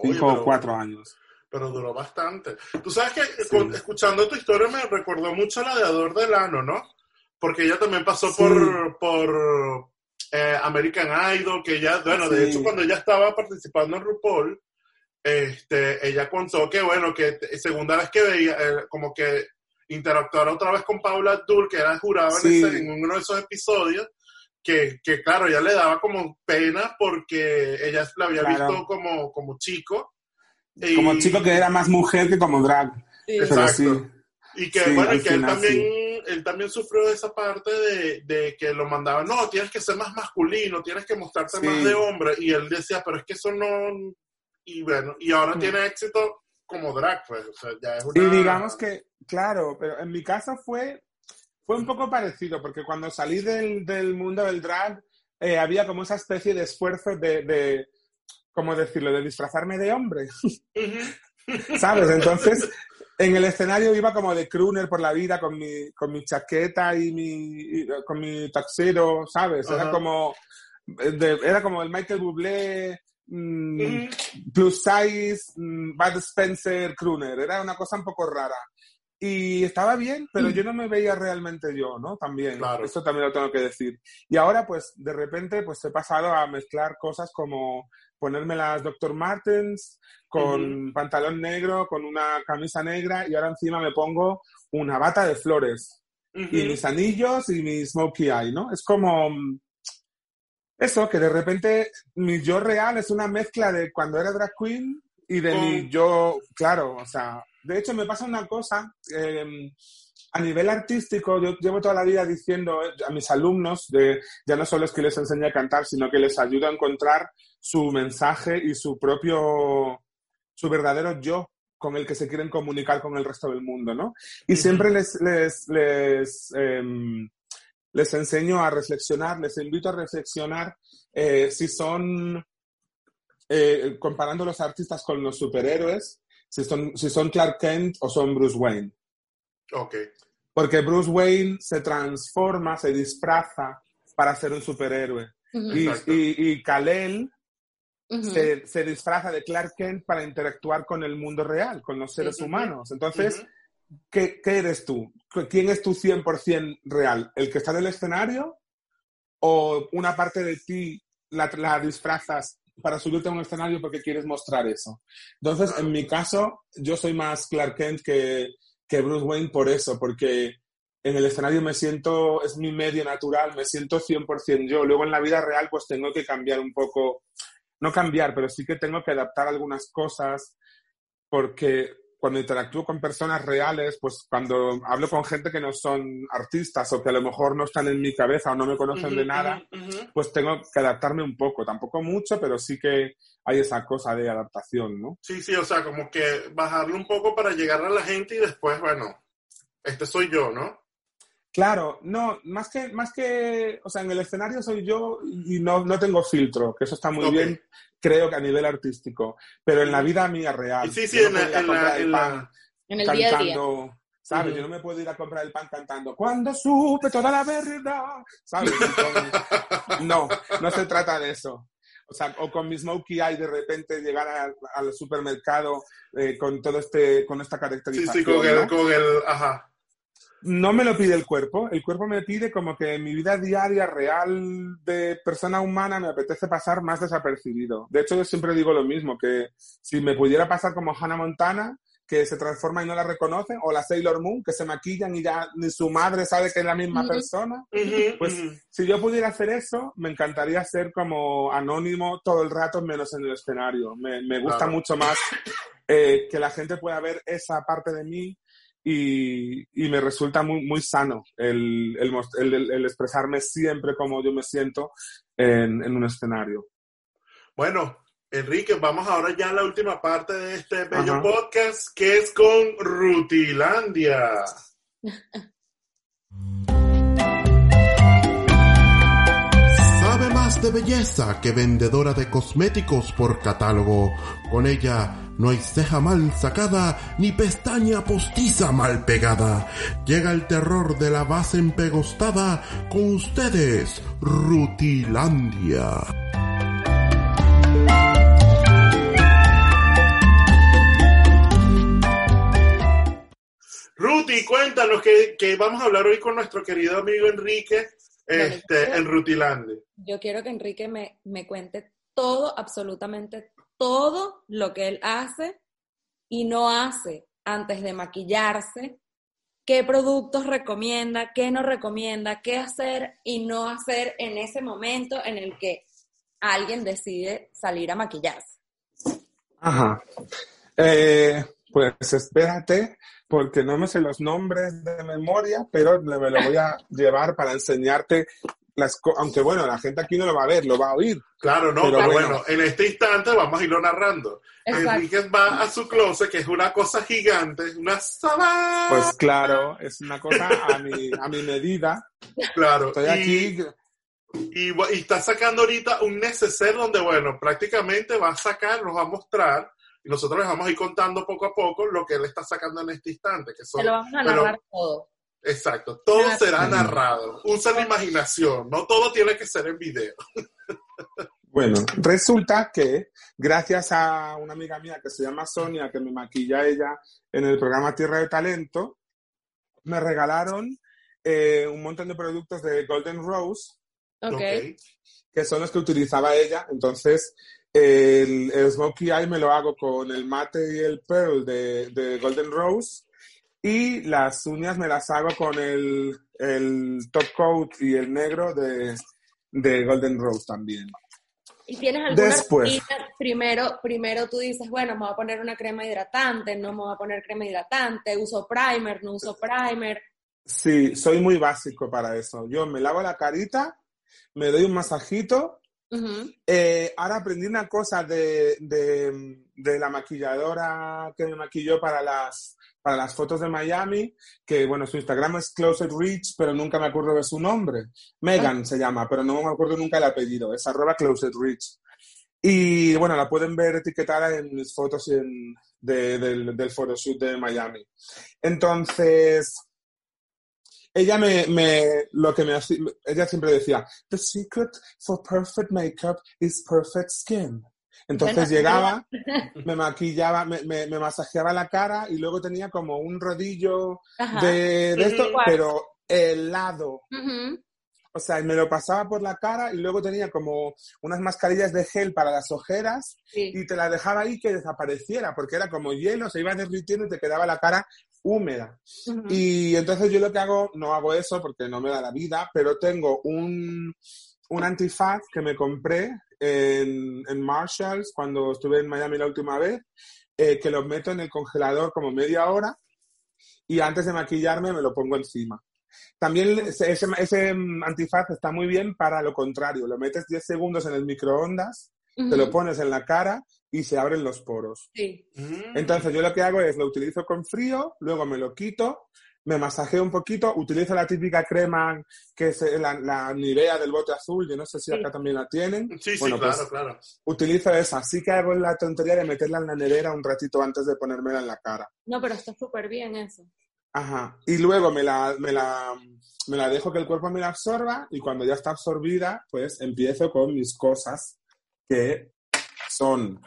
cinco o cuatro años. Pero duró bastante. Tú sabes que escuchando tu historia me recordó mucho la de Ador Delano, ¿no? Porque ella también pasó por, por eh, American Idol, que ya, bueno, de hecho cuando ella estaba participando en RuPaul, este, ella contó que, bueno, que segunda vez que veía, eh, como que interactuar otra vez con Paula Abdul, que era jurada en, uno de esos episodios, que, que, claro, ella le daba como pena porque ella la había visto como, como chico. como chico que era más mujer que como drag. Exacto. Y que, bueno, que él también, él también sufrió esa parte de, de, que lo mandaban, no, tienes que ser más masculino, tienes que mostrarte más de hombre. Y él decía, pero es que eso no, y bueno, y ahora mm. tiene éxito como drag, pues, o sea, ya es una... Y digamos que, claro, pero en mi caso fue, fue un poco parecido, porque cuando salí del, del mundo del drag, eh, había como esa especie de esfuerzo de, de, ¿cómo decirlo?, de disfrazarme de hombre. ¿Sabes? Entonces, en el escenario iba como de crooner por la vida con mi, con mi chaqueta y mi, con mi taxero, ¿sabes? Era como, era como el Michael Bublé Mm, plus size, mm, Bud Spencer, Crooner. Era una cosa un poco rara. Y estaba bien, pero yo no me veía realmente yo, ¿no? También. Claro. Esto también lo tengo que decir. Y ahora, pues, de repente, pues he pasado a mezclar cosas como ponerme las Dr. Martens con pantalón negro, con una camisa negra y ahora encima me pongo una bata de flores. Y mis anillos y mi smokey eye, ¿no? Es como eso, que de repente mi yo real es una mezcla de cuando era drag queen y de mi yo, claro, o sea, de hecho me pasa una cosa, em, a nivel artístico, yo llevo toda la vida diciendo a mis alumnos, de, ya no solo es que les enseñe a cantar, sino que les ayudo a encontrar su mensaje y su propio, su verdadero yo con el que se quieren comunicar con el resto del mundo, ¿no? Y siempre les, les, les em, les enseño a reflexionar, les invito a reflexionar eh, si son, eh, comparando los artistas con los superhéroes, si son, si son Clark Kent o son Bruce Wayne. Ok. Porque Bruce Wayne se transforma, se disfraza para ser un superhéroe. y, y, Kal-El se, disfraza de Clark Kent para interactuar con el mundo real, con los seres humanos. Entonces, ¿qué, qué eres tú? ¿Quién es tu 100% real? ¿El que está en el escenario? ¿O una parte de ti la, la disfrazas para subirte a un escenario porque quieres mostrar eso? Entonces, en mi caso, yo soy más Clark Kent que, que Bruce Wayne por eso, porque en el escenario me siento, es mi medio natural, me siento 100% yo. Luego en la vida real pues tengo que cambiar un poco, no cambiar, pero sí que tengo que adaptar algunas cosas porque cuando interactúo con personas reales, pues cuando hablo con gente que no son artistas o que a lo mejor no están en mi cabeza o no me conocen de nada, pues tengo que adaptarme un poco. Tampoco mucho, pero sí que hay esa cosa de adaptación, ¿no? Sí, sí, o sea, como que bajarle un poco para llegar a la gente y después, bueno, este soy yo, ¿no? Claro, no, más que, más que, o sea, en el escenario soy yo y no, no tengo filtro, que eso está muy bien, creo que a nivel artístico, pero en la vida mía real. Y sí, sí, en no la- en el en la- pan En el día a día. cantando, ¿sabes? Yo no me puedo ir a comprar el pan cantando, cuando supe toda la verdad, ¿sabes? Entonces, no, no se trata de eso. O sea, o con mi smokey eye de repente llegar a- al supermercado eh, con todo este, con esta Sí, caracterización. sí, con el, ¿no? con el, ajá. No me lo pide el cuerpo, el cuerpo me pide como que en mi vida diaria real de persona humana me apetece pasar más desapercibido. De hecho, yo siempre digo lo mismo, que si me pudiera pasar como Hannah Montana, que se transforma y no la reconoce, o la Sailor Moon, que se maquillan y ya ni su madre sabe que es la misma persona, Pues- si yo pudiera hacer eso, me encantaría ser como anónimo todo el rato, menos en el escenario. Me, me gusta Claro. mucho más eh, que la gente pueda ver esa parte de mí y, y me resulta muy, muy sano el, el, el- el expresarme siempre como yo me siento en, en un escenario. Bueno, Enrique, vamos ahora ya a la última parte de este bello Ajá. podcast, que es con Rutilandia. Sabe más de belleza que vendedora de cosméticos por catálogo. Con ella no hay ceja mal sacada ni pestaña postiza mal pegada. Llega el terror de la base empegostada con ustedes, Rutilandia. Ruti, cuéntanos que, que vamos a hablar hoy con nuestro querido amigo Enrique este, Bueno, en Rutilandia. Yo quiero que Enrique me, me cuente todo, absolutamente todo lo que él hace y no hace antes de maquillarse, qué productos recomienda, qué no recomienda, qué hacer y no hacer en ese momento en el que alguien decide salir a maquillarse. Ajá. Eh, pues espérate, porque no me sé los nombres de memoria, pero me lo voy a llevar para enseñarte las. Aunque bueno, la gente aquí no lo va a ver, lo va a oír. Claro, no, Pero pero, bueno. bueno. en este instante vamos a irlo narrando. Exacto. Enrique va a su closet, que es una cosa gigante, una sabana. Pues claro, es una cosa a mi, a mi medida. claro. Estoy y, aquí. Y, y está sacando ahorita un neceser donde, bueno, prácticamente va a sacar, nos va a mostrar, y nosotros les vamos a ir contando poco a poco lo que él está sacando en este instante. Que son, Se lo vamos a pero- narrar todo. Exacto, todo será narrado. Usa la imaginación, no todo tiene que ser en video. Bueno, resulta que gracias a una amiga mía que se llama Sonia, que me maquilla ella en el programa Tierra de Talento, me regalaron eh, un montón de productos de Golden Rose, Ok. Ok. que son los que utilizaba ella. Entonces, el, el Smokey Eye me lo hago con el mate y el pearl de, de Golden Rose. Y las uñas me las hago con el, el top coat y el negro de, de Golden Rose también. ¿Y tienes alguna Después. rutina? Primero, primero tú dices, bueno, me voy a poner una crema hidratante, no me voy a poner crema hidratante, uso primer, no uso primer. Sí, soy muy básico para eso. Yo me lavo la carita, me doy un masajito. Ujú. Eh, ahora aprendí una cosa de, de, de la maquilladora que me maquilló para las, para las fotos de Miami, que bueno, su Instagram es Closet Reach, pero nunca me acuerdo de su nombre. Megan se llama, pero no me acuerdo nunca el apellido. Es arroba Closet Reach. Y bueno, la pueden ver etiquetada en mis fotos en- de- del, del photoshoot de Miami. Entonces, ella me, me, lo que me ella siempre decía, the secret for perfect makeup is perfect skin. Entonces llegaba, me maquillaba, me, me, me masajeaba la cara y luego tenía como un rodillo Ajá. de, de esto, Ujú. pero helado. Ujú. O sea, y me lo pasaba por la cara y luego tenía como unas mascarillas de gel para las ojeras Sí. y te la dejaba ahí que desapareciera, porque era como hielo, se iba derritiendo y te quedaba la cara húmeda. Ujú. Y entonces yo lo que hago, no hago eso porque no me da la vida, pero tengo un, un antifaz que me compré en, en Marshalls cuando estuve en Miami la última vez, eh, que lo meto en el congelador como media hora y antes de maquillarme me lo pongo encima. También ese, ese- antifaz está muy bien para lo contrario, lo metes 10 segundos en el microondas, te lo pones en la cara y se abren los poros. Sí. Mm. Entonces yo lo que hago es lo utilizo con frío, luego me lo quito, me masajeo un poquito, utilizo la típica crema que es eh, la, la Nivea del bote azul, yo no sé si Sí. acá también la tienen. Sí, sí, claro, pues, claro. Utilizo esa, así que hago la tontería de meterla en la nevera un ratito antes de ponérmela en la cara. No, pero está súper bien eso. Ajá. Y luego me la, me la, me la dejo que el cuerpo me la absorba y cuando ya está absorbida, pues empiezo con mis cosas que son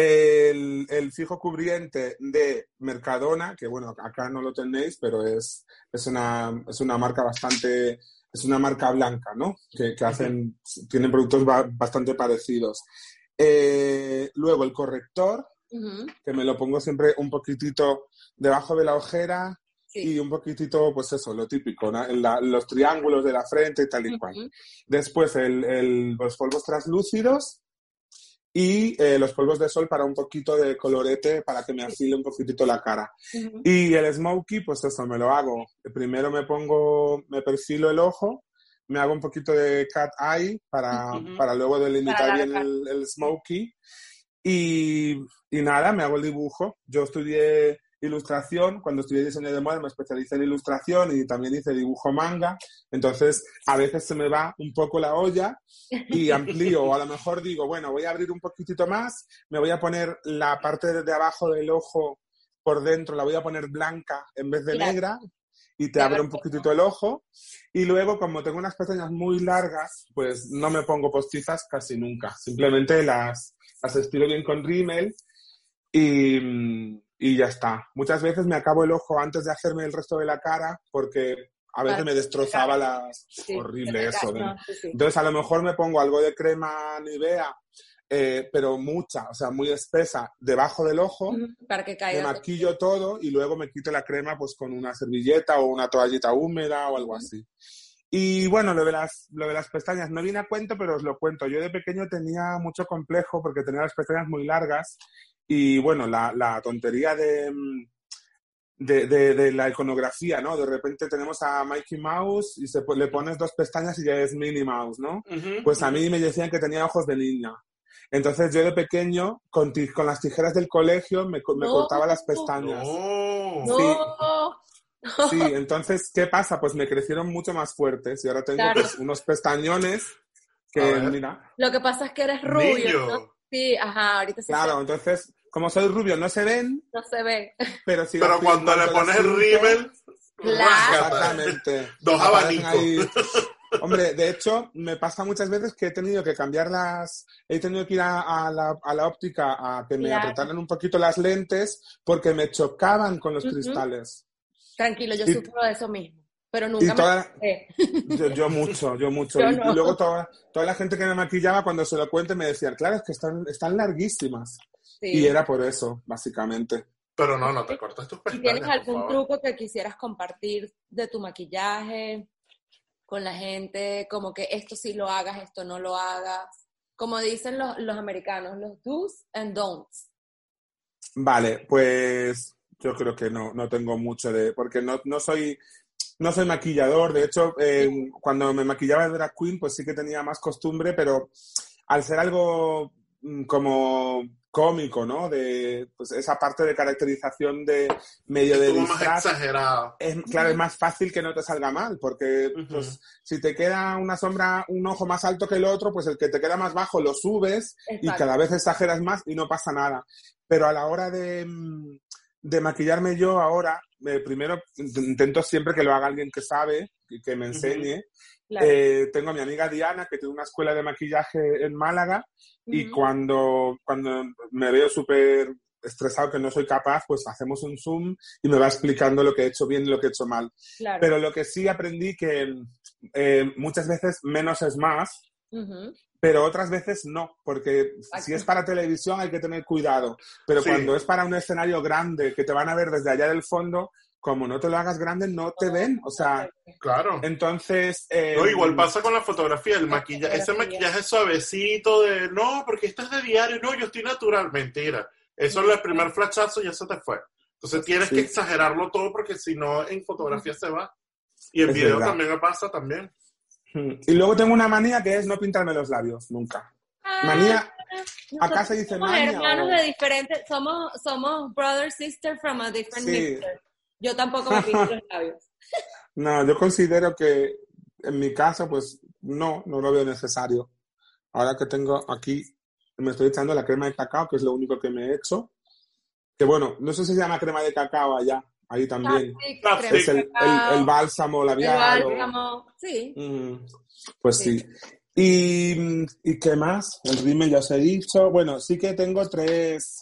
el, el fijo cubriente de Mercadona, que bueno, acá no lo tenéis, pero es, es, una, es una marca bastante, es una marca blanca, ¿no? Que, que hacen, tienen productos ba- bastante parecidos. Eh, luego el corrector, que me lo pongo siempre un poquitito debajo de la ojera Sí. y un poquitito, pues eso, lo típico, ¿no? La- los triángulos de la frente y tal y cual. Después el- el- los polvos translúcidos y eh, los polvos de sol para un poquito de colorete para que me afile un poquitito la cara. Y el smokey, pues eso, me lo hago. Primero me pongo, me perfilo el ojo, me hago un poquito de cat eye para, Ujú. para luego delimitar Para bien el, el smokey. Y, y nada, me hago el dibujo. Yo estudié ilustración, cuando estudié diseño de moda me especialicé en ilustración y también hice dibujo manga. Entonces, a veces se me va un poco la olla y amplío, o a lo mejor digo, bueno, voy a abrir un poquitito más, me voy a poner la parte de abajo del ojo por dentro, la voy a poner blanca en vez de negra y te Ya, abre un poquitito el ojo. Y luego, como tengo unas pestañas muy largas, pues no me pongo postizas casi nunca. Simplemente las, las estiro bien con rímel y, mm, y ya está. Muchas veces me acabo el ojo antes de hacerme el resto de la cara porque a veces me destrozaba las... Sí, horrible eso. de- entonces, a lo mejor me pongo algo de crema Nivea, eh, pero mucha, o sea, muy espesa, debajo del ojo. Para que me caiga. maquillo todo y luego me quito la crema pues con una servilleta o una toallita húmeda o algo así. Y bueno, lo de, las, lo de las pestañas no viene a cuento, pero os lo cuento. Yo de pequeño tenía mucho complejo porque tenía las pestañas muy largas y bueno, la, la tontería de, mm, de, de- de la iconografía, ¿no? De repente tenemos a Mikey Mouse y se, le pones dos pestañas y ya es Minnie Mouse, ¿no? Ujú. Pues a mí me decían que tenía ojos de niña. Entonces yo de pequeño, con, ti- con las tijeras del colegio, me, me No. cortaba las pestañas. No. No. Sí, entonces, ¿qué pasa? Pues me crecieron mucho más fuertes y ahora tengo Claro. pues, unos pestañones que, mira, Lo que pasa es que eres rubio, Niño. ¿no? Sí, ajá, ahorita sí claro, entonces, como soy rubio, no se ven, no se ve. pero cuando le pones el rímel. Exactamente. Dos abanicos. Hombre, de hecho, me pasa muchas veces que he tenido que cambiar las. He tenido que ir a, a la, a la óptica a que me Claro. apretaran un poquito las lentes porque me chocaban con los cristales. Tranquilo, yo Y- sufro de eso mismo. Pero nunca Y me toda, yo, yo mucho, yo mucho. Yo y, no. y luego toda, toda la gente que me maquillaba, cuando se lo cuente, me decían, claro, es que están, están larguísimas. Sí. Y era por eso, básicamente. Pero no, no te cortes tus ¿Y pestañas. tienes por algún favor. truco que quisieras compartir de tu maquillaje con la gente? Como que esto sí lo hagas, esto no lo hagas. Como dicen los, los americanos, los do's and don'ts. Vale, pues yo creo que no, no tengo mucho de. Porque no, no soy. No soy maquillador, de hecho, eh, cuando me maquillaba de drag queen, pues sí que tenía más costumbre, pero al ser algo mm, como cómico, ¿no? De pues esa parte de caracterización de medio de Estuvo más disfraz, exagerado. es, claro, es más fácil que no te salga mal, porque pues, si te queda una sombra, un ojo más alto que el otro, pues el que te queda más bajo lo subes y cada vez exageras más y no pasa nada. Pero a la hora de, de maquillarme yo ahora, eh, primero int- intento siempre que lo haga alguien que sabe que me enseñe. Claro. Eh, tengo a mi amiga Diana, que tiene una escuela de maquillaje en Málaga, y cuando, cuando me veo súper estresado que no soy capaz, pues hacemos un Zoom y me va explicando lo que he hecho bien y lo que he hecho mal. Claro. Pero lo que sí aprendí que eh, muchas veces menos es más, pero otras veces no, porque si es para televisión hay que tener cuidado, pero Sí. cuando es para un escenario grande que te van a ver desde allá del fondo, como no te lo hagas grande, no te ven, o sea, Claro. entonces... eh, No, igual pasa con la fotografía, el La maquillaje, ese maquillaje suavecito de, no, porque esto es de diario, no, yo estoy natural, mentira. Eso es el primer flashazo ya se te fue. Entonces tienes Sí. que exagerarlo todo porque si no en fotografía se va. Y en Es video verdad. también me pasa también. Y luego tengo una manía que es no pintarme los labios, nunca. Manía, acá se dice somos maña hermanos o- de diferentes, somos, somos brother, sister from a different Sí. Yo tampoco me pinto los labios. no, yo considero que en mi caso, pues no, no lo veo necesario. Ahora que tengo aquí, me estoy echando la crema de cacao, que es lo único que me he hecho. Que bueno, no sé si se llama crema de cacao allá, ahí también. Ah, crema Es de el, el- cacao, el bálsamo el o- bálsamo, sí. Mm, pues Sí. sí. Y, ¿Y qué más? El rímel ya os he dicho. Bueno, sí que tengo tres,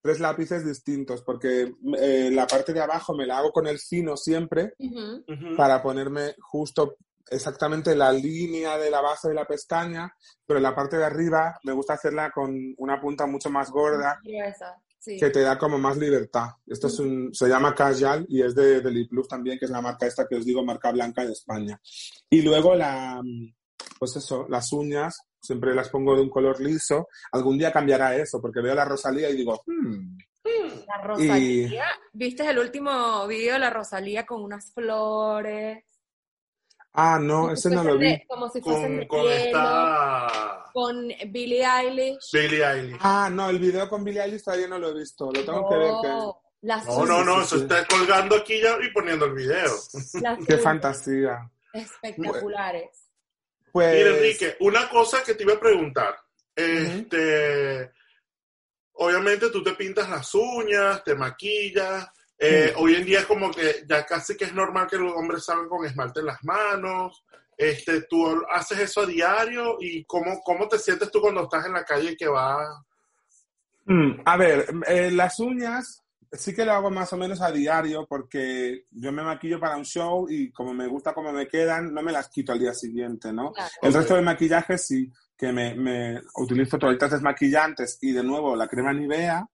tres lápices distintos, porque eh, la parte de abajo me la hago con el fino siempre Ujú. Ujú. para ponerme justo exactamente la línea de la base de la pestaña, pero la parte de arriba me gusta hacerla con una punta mucho más gorda sí. que te da como más libertad. Esto es un, se llama Casual y es de, de Liplus también, que es la marca esta que os digo, marca blanca de España. Y luego la, pues eso, las uñas, siempre las pongo de un color liso. Algún día cambiará eso, porque veo la Rosalía y digo, hmm, La Rosalía. ¿Viste el último video de la Rosalía con unas flores? ah, no, Como ese si no lo vi. de- Como si fuesen Con, de con hielo, esta con Billie Eilish. Billie Eilish. Ah, no, el video con Billie Eilish todavía no lo he visto, lo tengo que ver. que- No, las No, no, no, eso está colgando aquí ya y poniendo el video. las Qué fantasía. Espectaculares. Pues, Mira, Enrique, una cosa que te iba a preguntar. Este, obviamente tú te pintas las uñas, te maquillas. eh, Hoy en día es como que ya casi que es normal que los hombres salgan con esmalte en las manos. Este, ¿Tú haces eso a diario? ¿Y cómo, cómo te sientes tú cuando estás en la calle y que vas? Mm, a ver, eh, las uñas sí que lo hago más o menos a diario porque yo me maquillo para un show y como me gusta cómo me quedan, no me las quito al día siguiente, ¿no? Claro. El resto de maquillaje sí, que me, me utilizo toallitas desmaquillantes y de nuevo la crema Nivea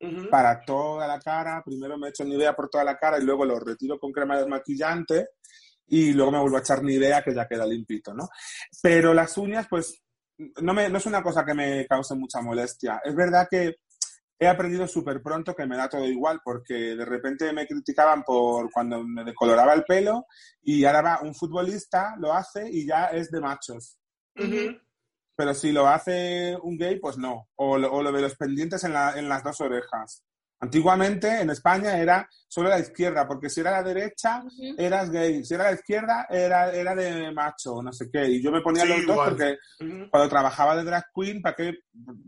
Ujú. para toda la cara. Primero me echo Nivea por toda la cara y luego lo retiro con crema desmaquillante y luego me vuelvo a echar Nivea que ya queda limpito, ¿no? Pero las uñas, pues, no, me, no es una cosa que me cause mucha molestia. Es verdad que he aprendido súper pronto que me da todo igual, porque de repente me criticaban por cuando me decoloraba el pelo y ahora va un futbolista, lo hace y ya es de machos. Pero si lo hace un gay, pues no. O lo, o lo de los pendientes en, la- en las dos orejas. Antiguamente en España era solo la izquierda, porque si era la derecha eras gay, si era la izquierda era, era de macho, no sé qué. Y yo me ponía Sí, los dos igual. porque cuando trabajaba de drag queen, ¿para qué?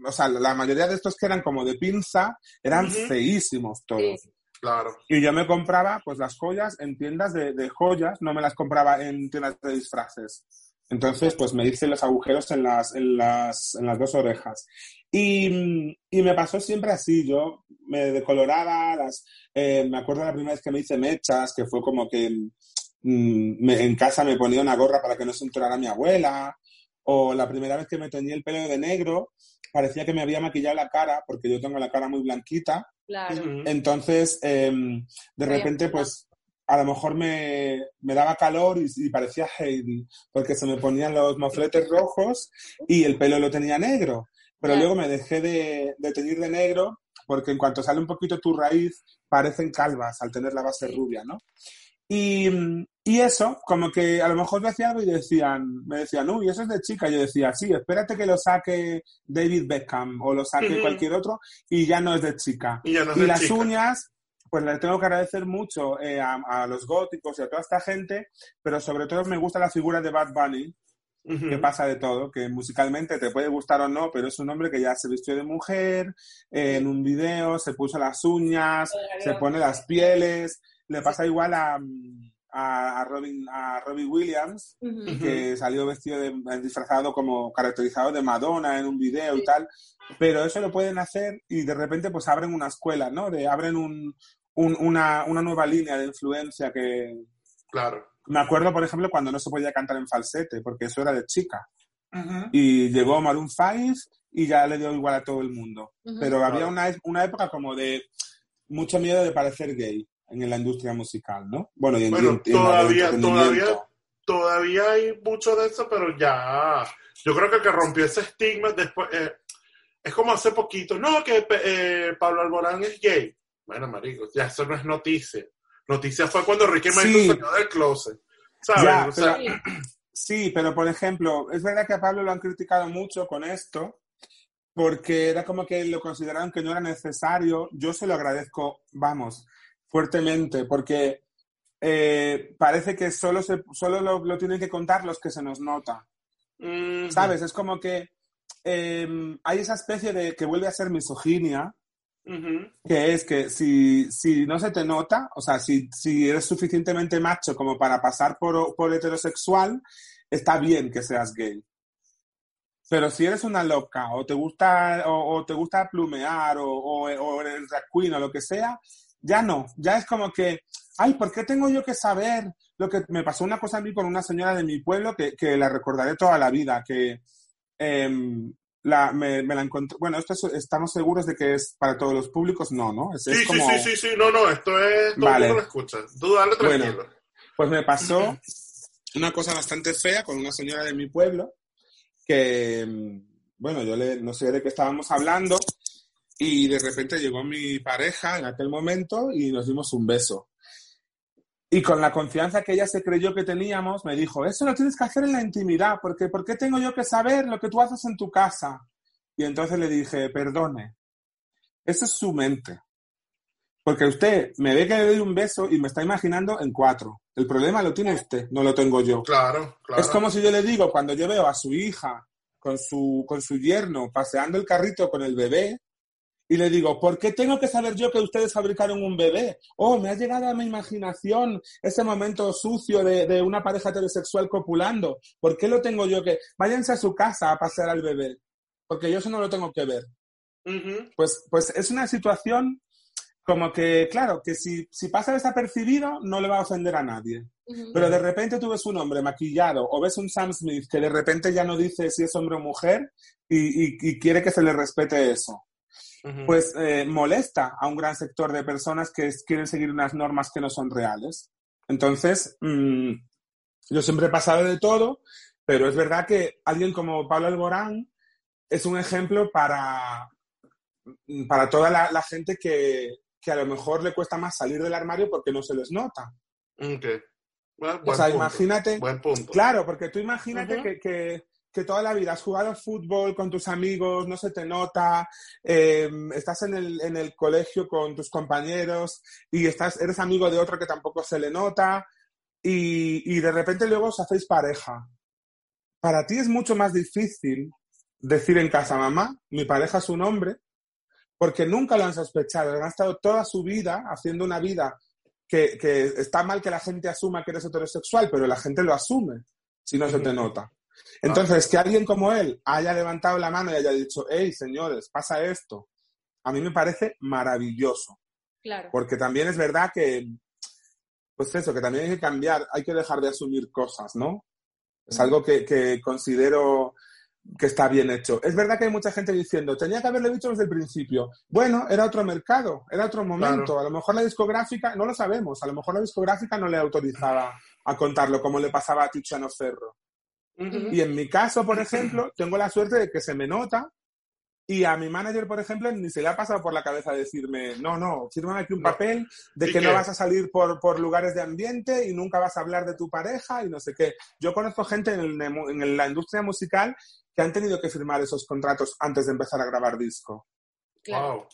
O sea, la mayoría de estos que eran como de pinza eran feísimos todos. Sí. Claro. Y yo me compraba pues las joyas en tiendas de, de joyas, no me las compraba en tiendas de disfraces. Entonces, pues me hice los agujeros en las, en las, en las dos orejas. Y, y me pasó siempre así, yo me decoloraba, las, eh, me acuerdo la primera vez que me hice mechas, que fue como que mm, me- en casa me ponía una gorra para que no se enterara mi abuela, o la primera vez que me teñí el pelo de negro, parecía que me había maquillado la cara, porque yo tengo la cara muy blanquita, Claro. Entonces, em, de repente, pues, a lo mejor me, me daba calor y, y parecía Heidi, porque se me ponían los mofletes rojos y el pelo lo tenía negro. Pero luego me dejé de, de teñir de negro, porque en cuanto sale un poquito tu raíz, parecen calvas al tener la base rubia, ¿no? Y, y eso, como que a lo mejor me hacía algo y decían, me decían, uy, eso es de chica. Yo decía, sí, espérate que lo saque David Beckham o lo saque cualquier otro y ya no es de chica. Y no las chica. uñas, pues le tengo que agradecer mucho eh, a, a los góticos y a toda esta gente, pero sobre todo me gusta la figura de Bad Bunny, que pasa de todo, que musicalmente te puede gustar o no, pero es un hombre que ya se vistió de mujer eh, en un video, se puso las uñas, se pone las pieles, le pasa igual a, a, a Robin, a Robbie Williams, que salió vestido de, disfrazado como caracterizado de Madonna en un video y tal, pero eso lo pueden hacer y de repente pues abren una escuela, ¿no? De, abren un, un- una, una nueva línea de influencia que... Claro. Me acuerdo, por ejemplo, cuando no se podía cantar en falsete, porque eso era de chica. Y llegó Maroon 5 y ya le dio igual a todo el mundo. Pero había Claro. una, una época como de mucho miedo de parecer gay en la industria musical, ¿no? Bueno, y en, Bueno, y en- todavía- todavía- Todavía hay mucho de eso, pero ya. Yo creo que que rompió ese estigma después. eh, es como hace poquito. No, que eh, Pablo Alborán es gay. Bueno, marico, ya eso no es noticia. Noticia fue cuando Ricky Martin Sí. salió del closet. ¿Sabes? Ya, O sea, Sí. Sí, pero por ejemplo, es verdad que a Pablo lo han criticado mucho con esto, porque era como que lo consideraron que no era necesario. Yo se lo agradezco, vamos, fuertemente, porque eh, parece que solo, se, solo lo, lo tienen que contar los que se nos nota. mm, ¿Sabes? Es como que eh, hay esa especie de que vuelve a ser misoginia, que es que si, si no se te nota, o sea, si, si eres suficientemente macho como para pasar por, por heterosexual, está bien que seas gay. Pero si eres una loca o te gusta, o te gusta plumear o, o, o eres drag queen o lo que sea, ya no. Ya es como que, ay, ¿por qué tengo yo que saber lo que me pasó una cosa a mí con una señora de mi pueblo que, que la recordaré toda la vida, que em, la, me, me la encontré, bueno, esto es- estamos seguros de que es para todos los públicos, no, ¿no? Es, Sí, es sí, como, sí, sí, sí. No, no, esto es. Todo Vale. el mundo lo escucha. Tú dale Bueno. tranquilo. Pues me pasó una cosa bastante fea con una señora de mi pueblo que, bueno, yo le, no sé de qué estábamos hablando y de repente llegó mi pareja en aquel momento y nos dimos un beso. Y con la confianza que ella se creyó que teníamos, me dijo, eso lo tienes que hacer en la intimidad, porque ¿por qué tengo yo que saber lo que tú haces en tu casa? Y entonces le dije, perdone, eso es su mente. Porque usted me ve que le doy un beso y me está imaginando en cuatro. El problema lo tiene usted, no lo tengo yo. Claro, claro. Es como si yo le digo, cuando yo veo a su hija con su, con su yerno paseando el carrito con el bebé, y le digo, ¿por qué tengo que saber yo que ustedes fabricaron un bebé? Oh, me ha llegado a mi imaginación ese momento sucio de, de una pareja heterosexual copulando. ¿Por qué lo tengo yo que... Váyanse a su casa a pasear al bebé, porque yo eso no lo tengo que ver. Pues, pues es una situación como que, claro, que si, si pasa desapercibido no le va a ofender a nadie. Pero de repente tú ves un hombre maquillado o ves un Sam Smith que de repente ya no dice si es hombre o mujer y, y- y quiere que se le respete eso. Pues eh, molesta a un gran sector de personas que quieren seguir unas normas que no son reales. Entonces, mm, yo siempre he pasado de todo, pero es verdad que alguien como Pablo Alborán es un ejemplo para, para toda la, la gente que, que a lo mejor le cuesta más salir del armario porque no se les nota. Ok. Bueno, O sea, punto. imagínate, Buen punto. Claro, porque tú imagínate que- que toda la vida has jugado al fútbol con tus amigos, no se te nota, eh, estás en el, en el colegio con tus compañeros y estás, eres amigo de otro que tampoco se le nota y, y de repente luego os hacéis pareja. Para ti es mucho más difícil decir en casa, mamá, mi pareja es un hombre, porque nunca lo han sospechado, han estado toda su vida haciendo una vida que, que está mal que la gente asuma que eres heterosexual, pero la gente lo asume si no se te nota. Entonces, que alguien como él haya levantado la mano y haya dicho, hey, señores, pasa esto, a mí me parece maravilloso, Claro. porque también es verdad que, pues eso, que también hay que cambiar, hay que dejar de asumir cosas, ¿no? Es algo que, que considero que está bien hecho. Es verdad que hay mucha gente diciendo, tenía que haberlo dicho desde el principio. Bueno, era otro mercado, era otro momento. Claro. A lo mejor la discográfica, no lo sabemos, a lo mejor la discográfica no le autorizaba a contarlo, como le pasaba a Tiziano Ferro. Ujú. Y en mi caso, por ejemplo, tengo la suerte de que se me nota y a mi manager, por ejemplo, ni se le ha pasado por la cabeza decirme, no, no, fírmame aquí un No. papel de ¿Y que qué? no vas a salir por, por lugares de ambiente y nunca vas a hablar de tu pareja y no sé qué. Yo conozco gente en, el- en la industria musical que han tenido que firmar esos contratos antes de empezar a grabar disco. Claro. Wow.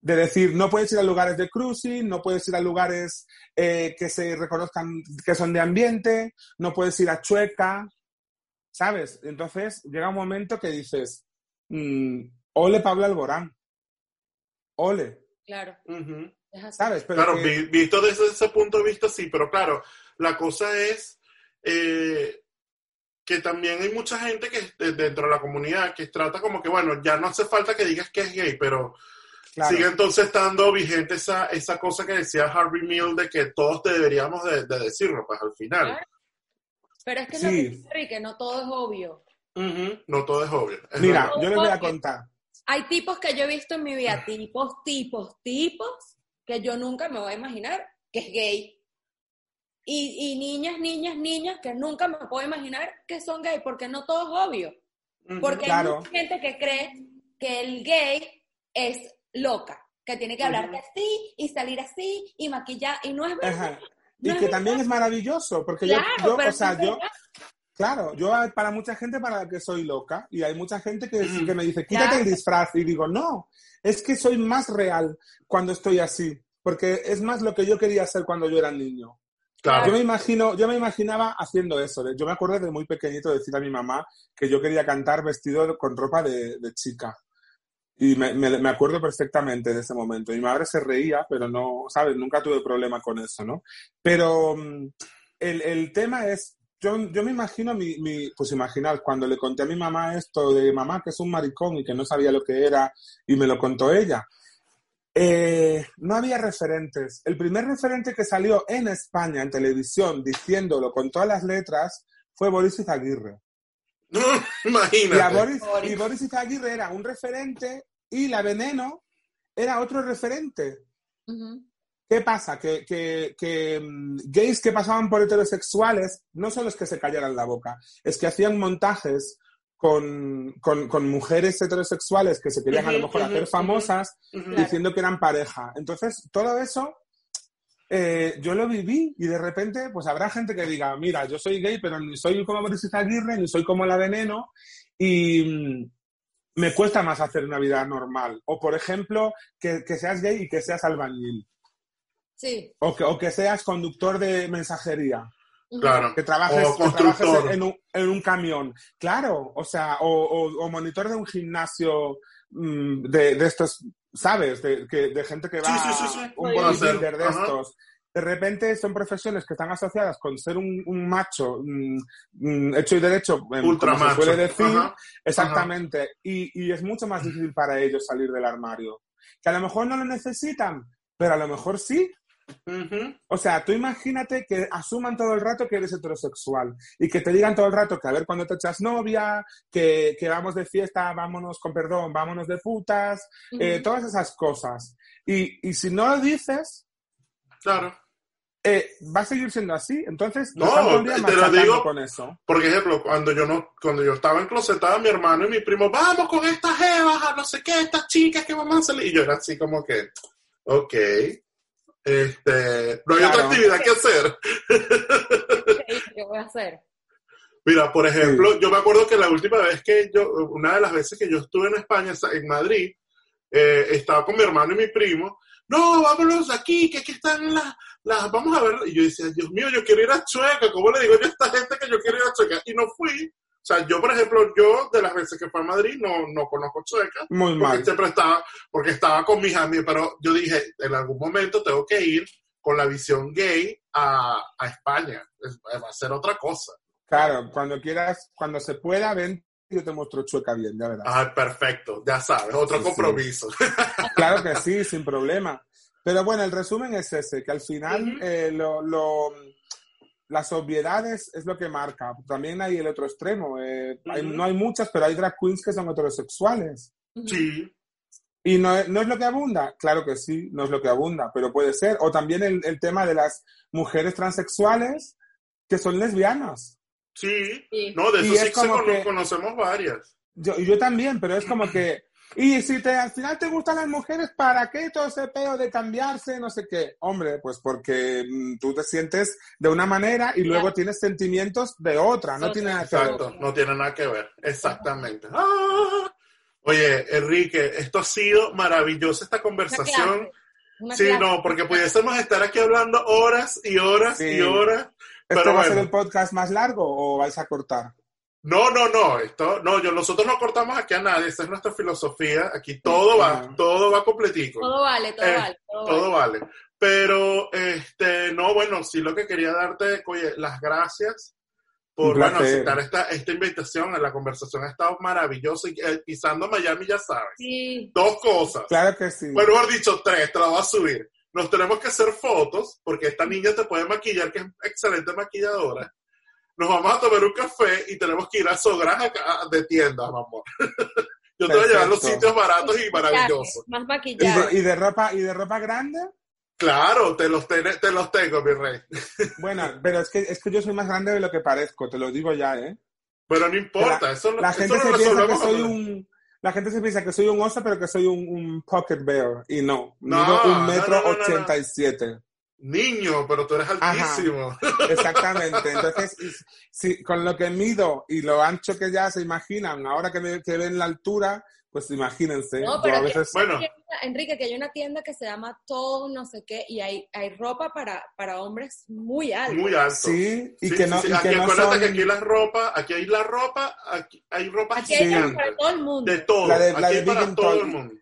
De decir, no puedes ir a lugares de cruising, no puedes ir a lugares eh, que se reconozcan que son de ambiente, no puedes ir a Chueca, ¿sabes? Entonces llega un momento que dices, mm, ole Pablo Alborán, ole, Claro. ¿sabes? Pero Claro, que- visto desde ese punto de vista, sí, pero claro, La cosa es eh, que también hay mucha gente que de- dentro de la comunidad que trata como que, bueno, ya no hace falta que digas que es gay, pero Claro. sigue entonces estando vigente esa, esa cosa que decía Harvey Mill de que todos deberíamos de, de decirlo, pues al final. Claro. Pero es que Sí. lo que dice Enrique, no todo es obvio. No todo es obvio. es Mira, yo les voy a contar. Hay tipos que yo he visto en mi vida, tipos, tipos, tipos, que yo nunca me voy a imaginar que es gay. Y, y niñas, niñas, niñas que nunca me puedo imaginar que son gay, porque no todo es obvio. Porque Claro. hay mucha gente que cree que el gay es loca, que tiene que hablar así y salir así y maquillar, y no es verdad. Ajá. Y que también es maravilloso, porque yo- Claro, yo, pero o sea, yo, claro, yo para mucha gente para la que soy loca, y hay mucha gente que, Mm. que me dice, quítate Claro. el disfraz, y digo, no, es que soy más real cuando estoy así, porque es más lo que yo quería hacer cuando yo era niño. Claro. Yo me imagino, yo me imaginaba haciendo eso. Yo me acuerdo de muy pequeñito decir a mi mamá que yo quería cantar vestido con ropa de, de chica. Y me, me- me acuerdo perfectamente de ese momento. Mi madre se reía, pero no, ¿sabes? Nunca tuve problema con eso, ¿no? Pero mm, el, el tema es, yo, yo me imagino, mi, mi, pues imaginar, cuando le conté a mi mamá esto de mamá que es un maricón y que no sabía lo que era, y me lo contó ella. Eh, no había referentes. El primer referente que salió en España en televisión diciéndolo con todas las letras fue Boris Izaguirre. Y, a Imagínate. Boris, Boris. y Boris Izaguirre era un referente y la Veneno era otro referente. Ujú. ¿Qué pasa? Que, que- que, mm, gays que pasaban por heterosexuales no son los que se callaran la boca, es que hacían montajes con, con- con mujeres heterosexuales que se querían a lo mejor hacer famosas diciendo que eran pareja. Entonces, todo eso eh, yo lo viví y de repente, pues habrá gente que diga, mira, yo soy gay, pero ni soy como Boris Izaguirre, ni soy como la Veneno, y mm, me cuesta más hacer una vida normal. O, por ejemplo, que, que seas gay y que seas albañil. Sí. O que, o que seas conductor de mensajería. Claro. que trabajes, O que trabajes en, un, en un camión. Claro, o sea, o, o- o monitor de un gimnasio mm, de, de estos, ¿sabes? De, que- de gente que va Sí, sí, sí, sí. un bodybuilder de. Ajá. estos. De repente son profesiones que están asociadas con ser un, un macho mm, mm, hecho y derecho, Ultra como se macho. suele decir, Ajá. exactamente, y, y es mucho más difícil para ellos salir del armario. Que a lo mejor no lo necesitan, pero a lo mejor sí. Ujú. O sea, tú imagínate que asuman todo el rato que eres heterosexual y que te digan todo el rato que a ver cuando te echas novia, que, que vamos de fiesta, vámonos con perdón, vámonos de putas, Ujú. eh, todas esas cosas. Y, y si no lo dices, Claro. eh, va a seguir siendo así. Entonces, No, te lo digo- con eso. Por ejemplo, cuando yo no, cuando yo estaba enclosetada, mi hermano y mi primo, vamos con estas jevas, a no sé qué, estas chicas que vamos a salir. Y yo era así como que, ok, este, no hay Claro. otra actividad que hacer. ¿Qué voy a hacer? Mira, por ejemplo, yo me acuerdo que la última vez que yo, una de las veces que yo estuve en España, en Madrid, eh, estaba con mi hermano y mi primo. No, vámonos aquí, que aquí están las, las, vamos a ver. Y yo decía, Dios mío, yo quiero ir a Chueca. ¿Cómo le digo yo a esta gente que yo quiero ir a Chueca? Y no fui. O sea, yo, por ejemplo, yo de las veces que fui a Madrid no, no conozco Chueca. Muy Porque mal. siempre estaba, porque estaba con mis amigos, pero yo dije, en algún momento tengo que ir con la visión gay a, a España. Es- va a ser otra cosa. Claro, cuando quieras, cuando se pueda, ven, yo te muestro chueca bien, ya verás. Ah, perfecto, ya sabes, otro Sí, sí. compromiso. Claro que sí, sin problema. Pero bueno, el resumen es ese, que al final Ujú. eh, lo, lo- las obviedades es lo que marca. También hay el otro extremo. eh, hay- Ujú. no hay muchas, pero hay drag queens que son heterosexuales. Sí, ¿Y no, es- no es lo que abunda? Claro que sí, no es lo que abunda, pero puede ser. O también el, el tema de las mujeres transexuales que son lesbianas. sí. Sí. No, de eso es sí se como que- conocemos varias. Yo, yo también, pero es como que... Y si te, al final te gustan las mujeres, ¿para qué todo ese peo de cambiarse? No sé qué. Hombre, pues porque mm, tú te sientes de una manera y luego tienes sentimientos de otra. No tiene nada que ver. Exacto, no tiene nada que ver. Exactamente. Ah. Oye, Enrique, esto ha sido maravillosa esta conversación. una Sí, clase. no, porque pudiésemos estar aquí hablando horas y horas Sí. y horas. ¿Este Pero va a ser el podcast más largo o vais a cortar? No, no, no, esto, no, yo, nosotros no cortamos aquí a nadie, esa es nuestra filosofía, aquí todo va, todo va completico. Todo vale, todo Eh, vale. Todo, Todo vale. vale. Pero, este, no, bueno, sí lo que quería darte, oye, las gracias por, bueno, aceptar esta, esta invitación. La conversación ha estado maravillosa y eh, pisando Miami, ya sabes. Sí. Dos cosas. Claro que sí. Bueno, mejor dicho, tres, te la voy a subir. Nos tenemos que hacer fotos, porque esta niña te puede maquillar, que es excelente maquilladora. Nos vamos a tomar un café y tenemos que ir a acá de tiendas, mi amor. Yo te voy a llevar a los sitios baratos y maravillosos. Más ¿Y maquillaje. de, y de ropa y de ropa grande? Claro, te los, ten- te los tengo, mi rey. Bueno, pero es que, es que yo soy más grande de lo que parezco, te lo digo ya, ¿eh? Pero no importa, La- eso, lo- La eso gente lo se piensa que soy un... La gente se piensa que soy un oso, pero que soy un, un pocket bear. Y no, No, mido no, un metro no, no, no, no. ochenta y siete. Niño, pero tú eres Ajá. altísimo. Exactamente. Entonces, si, con lo que mido y lo ancho que ya se imaginan, ahora que, me, que ven la altura, pues imagínense. No, pero a. Bueno. Enrique, que hay una tienda que se llama Todo no sé qué y hay, hay ropa para, para hombres muy altos. Muy alto. Sí, y Sí, que sí, no, sí. y Aquí que no acuérdate son... que aquí la ropa, aquí hay la ropa, aquí hay ropa Aquí hay para todo el mundo. De todo. La de- la aquí de para todo el mundo.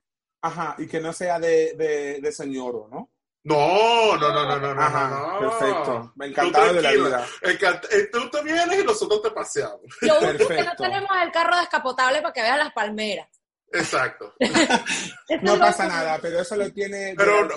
Ajá, y que no sea de, de, de señoro, ¿no? No, no, no, no, no, no, Ajá, no. perfecto. Me encantaba de la vida. Encant- eh, Tú te vienes y nosotros te paseamos. Lo único que no tenemos es el carro descapotable para que veas las palmeras. Exacto. No pasa nada, pero eso lo tiene Pero no.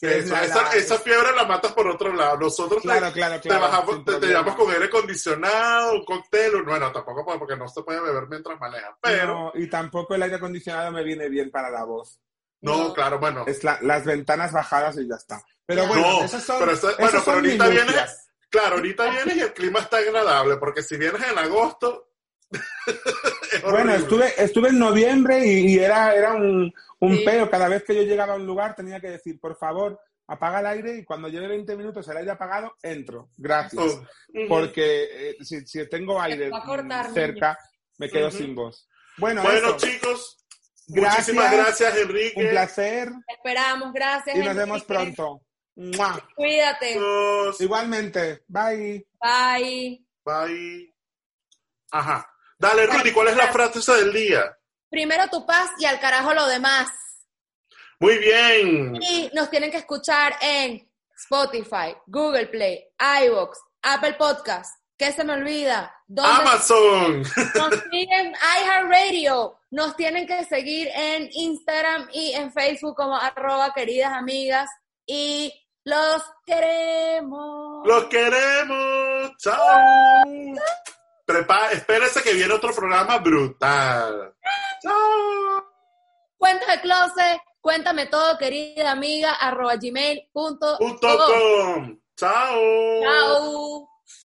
Es la- esa, la- esa fiebre la matas por otro lado. Nosotros te- Claro, claro, te, claro. bajamos, te, llevamos con aire acondicionado, un cóctel. Bueno, tampoco porque no se puede beber mientras maneja. Pero, No, y tampoco el aire acondicionado me viene bien para la voz. No, No. claro, bueno. Es la- las ventanas bajadas y ya está. Pero bueno, No, esas son, pero eso- esas bueno, son pero ahorita minucias. vienes- Claro, ahorita vienes y el clima está agradable, porque si vienes en agosto. es Bueno, estuve, estuve en noviembre y, y era, era un, un Sí. peo. Cada vez que yo llegaba a un lugar tenía que decir, por favor, apaga el aire y cuando lleve 20 minutos el aire apagado, entro. Gracias. Oh. Porque eh, si, si tengo aire cortar, cerca, me quedo sin voz. Bueno, Bueno, eso. chicos, Gracias. muchísimas gracias, Enrique. un placer Te esperamos, gracias. y nos vemos pronto. ¡Mua! Cuídate. Igualmente. Bye. Bye. Bye. Ajá. Dale, Rudy, ¿cuál es la frase del día? Primero tu paz y al carajo lo demás. Muy bien. Y nos tienen que escuchar en Spotify, Google Play, iVoox, Apple Podcast. ¿Qué se me olvida? ¿Dónde Amazon. Nos siguen iHeartRadio. Nos tienen que seguir en Instagram y en Facebook como arroba queridas amigas. Y los queremos. Los queremos. Chao. Prepa espérese que viene otro programa brutal. Chao. Cuenta de closet, cuéntame todo, querida amiga, arroba gmail punto Punto com. com. Chao. Chao.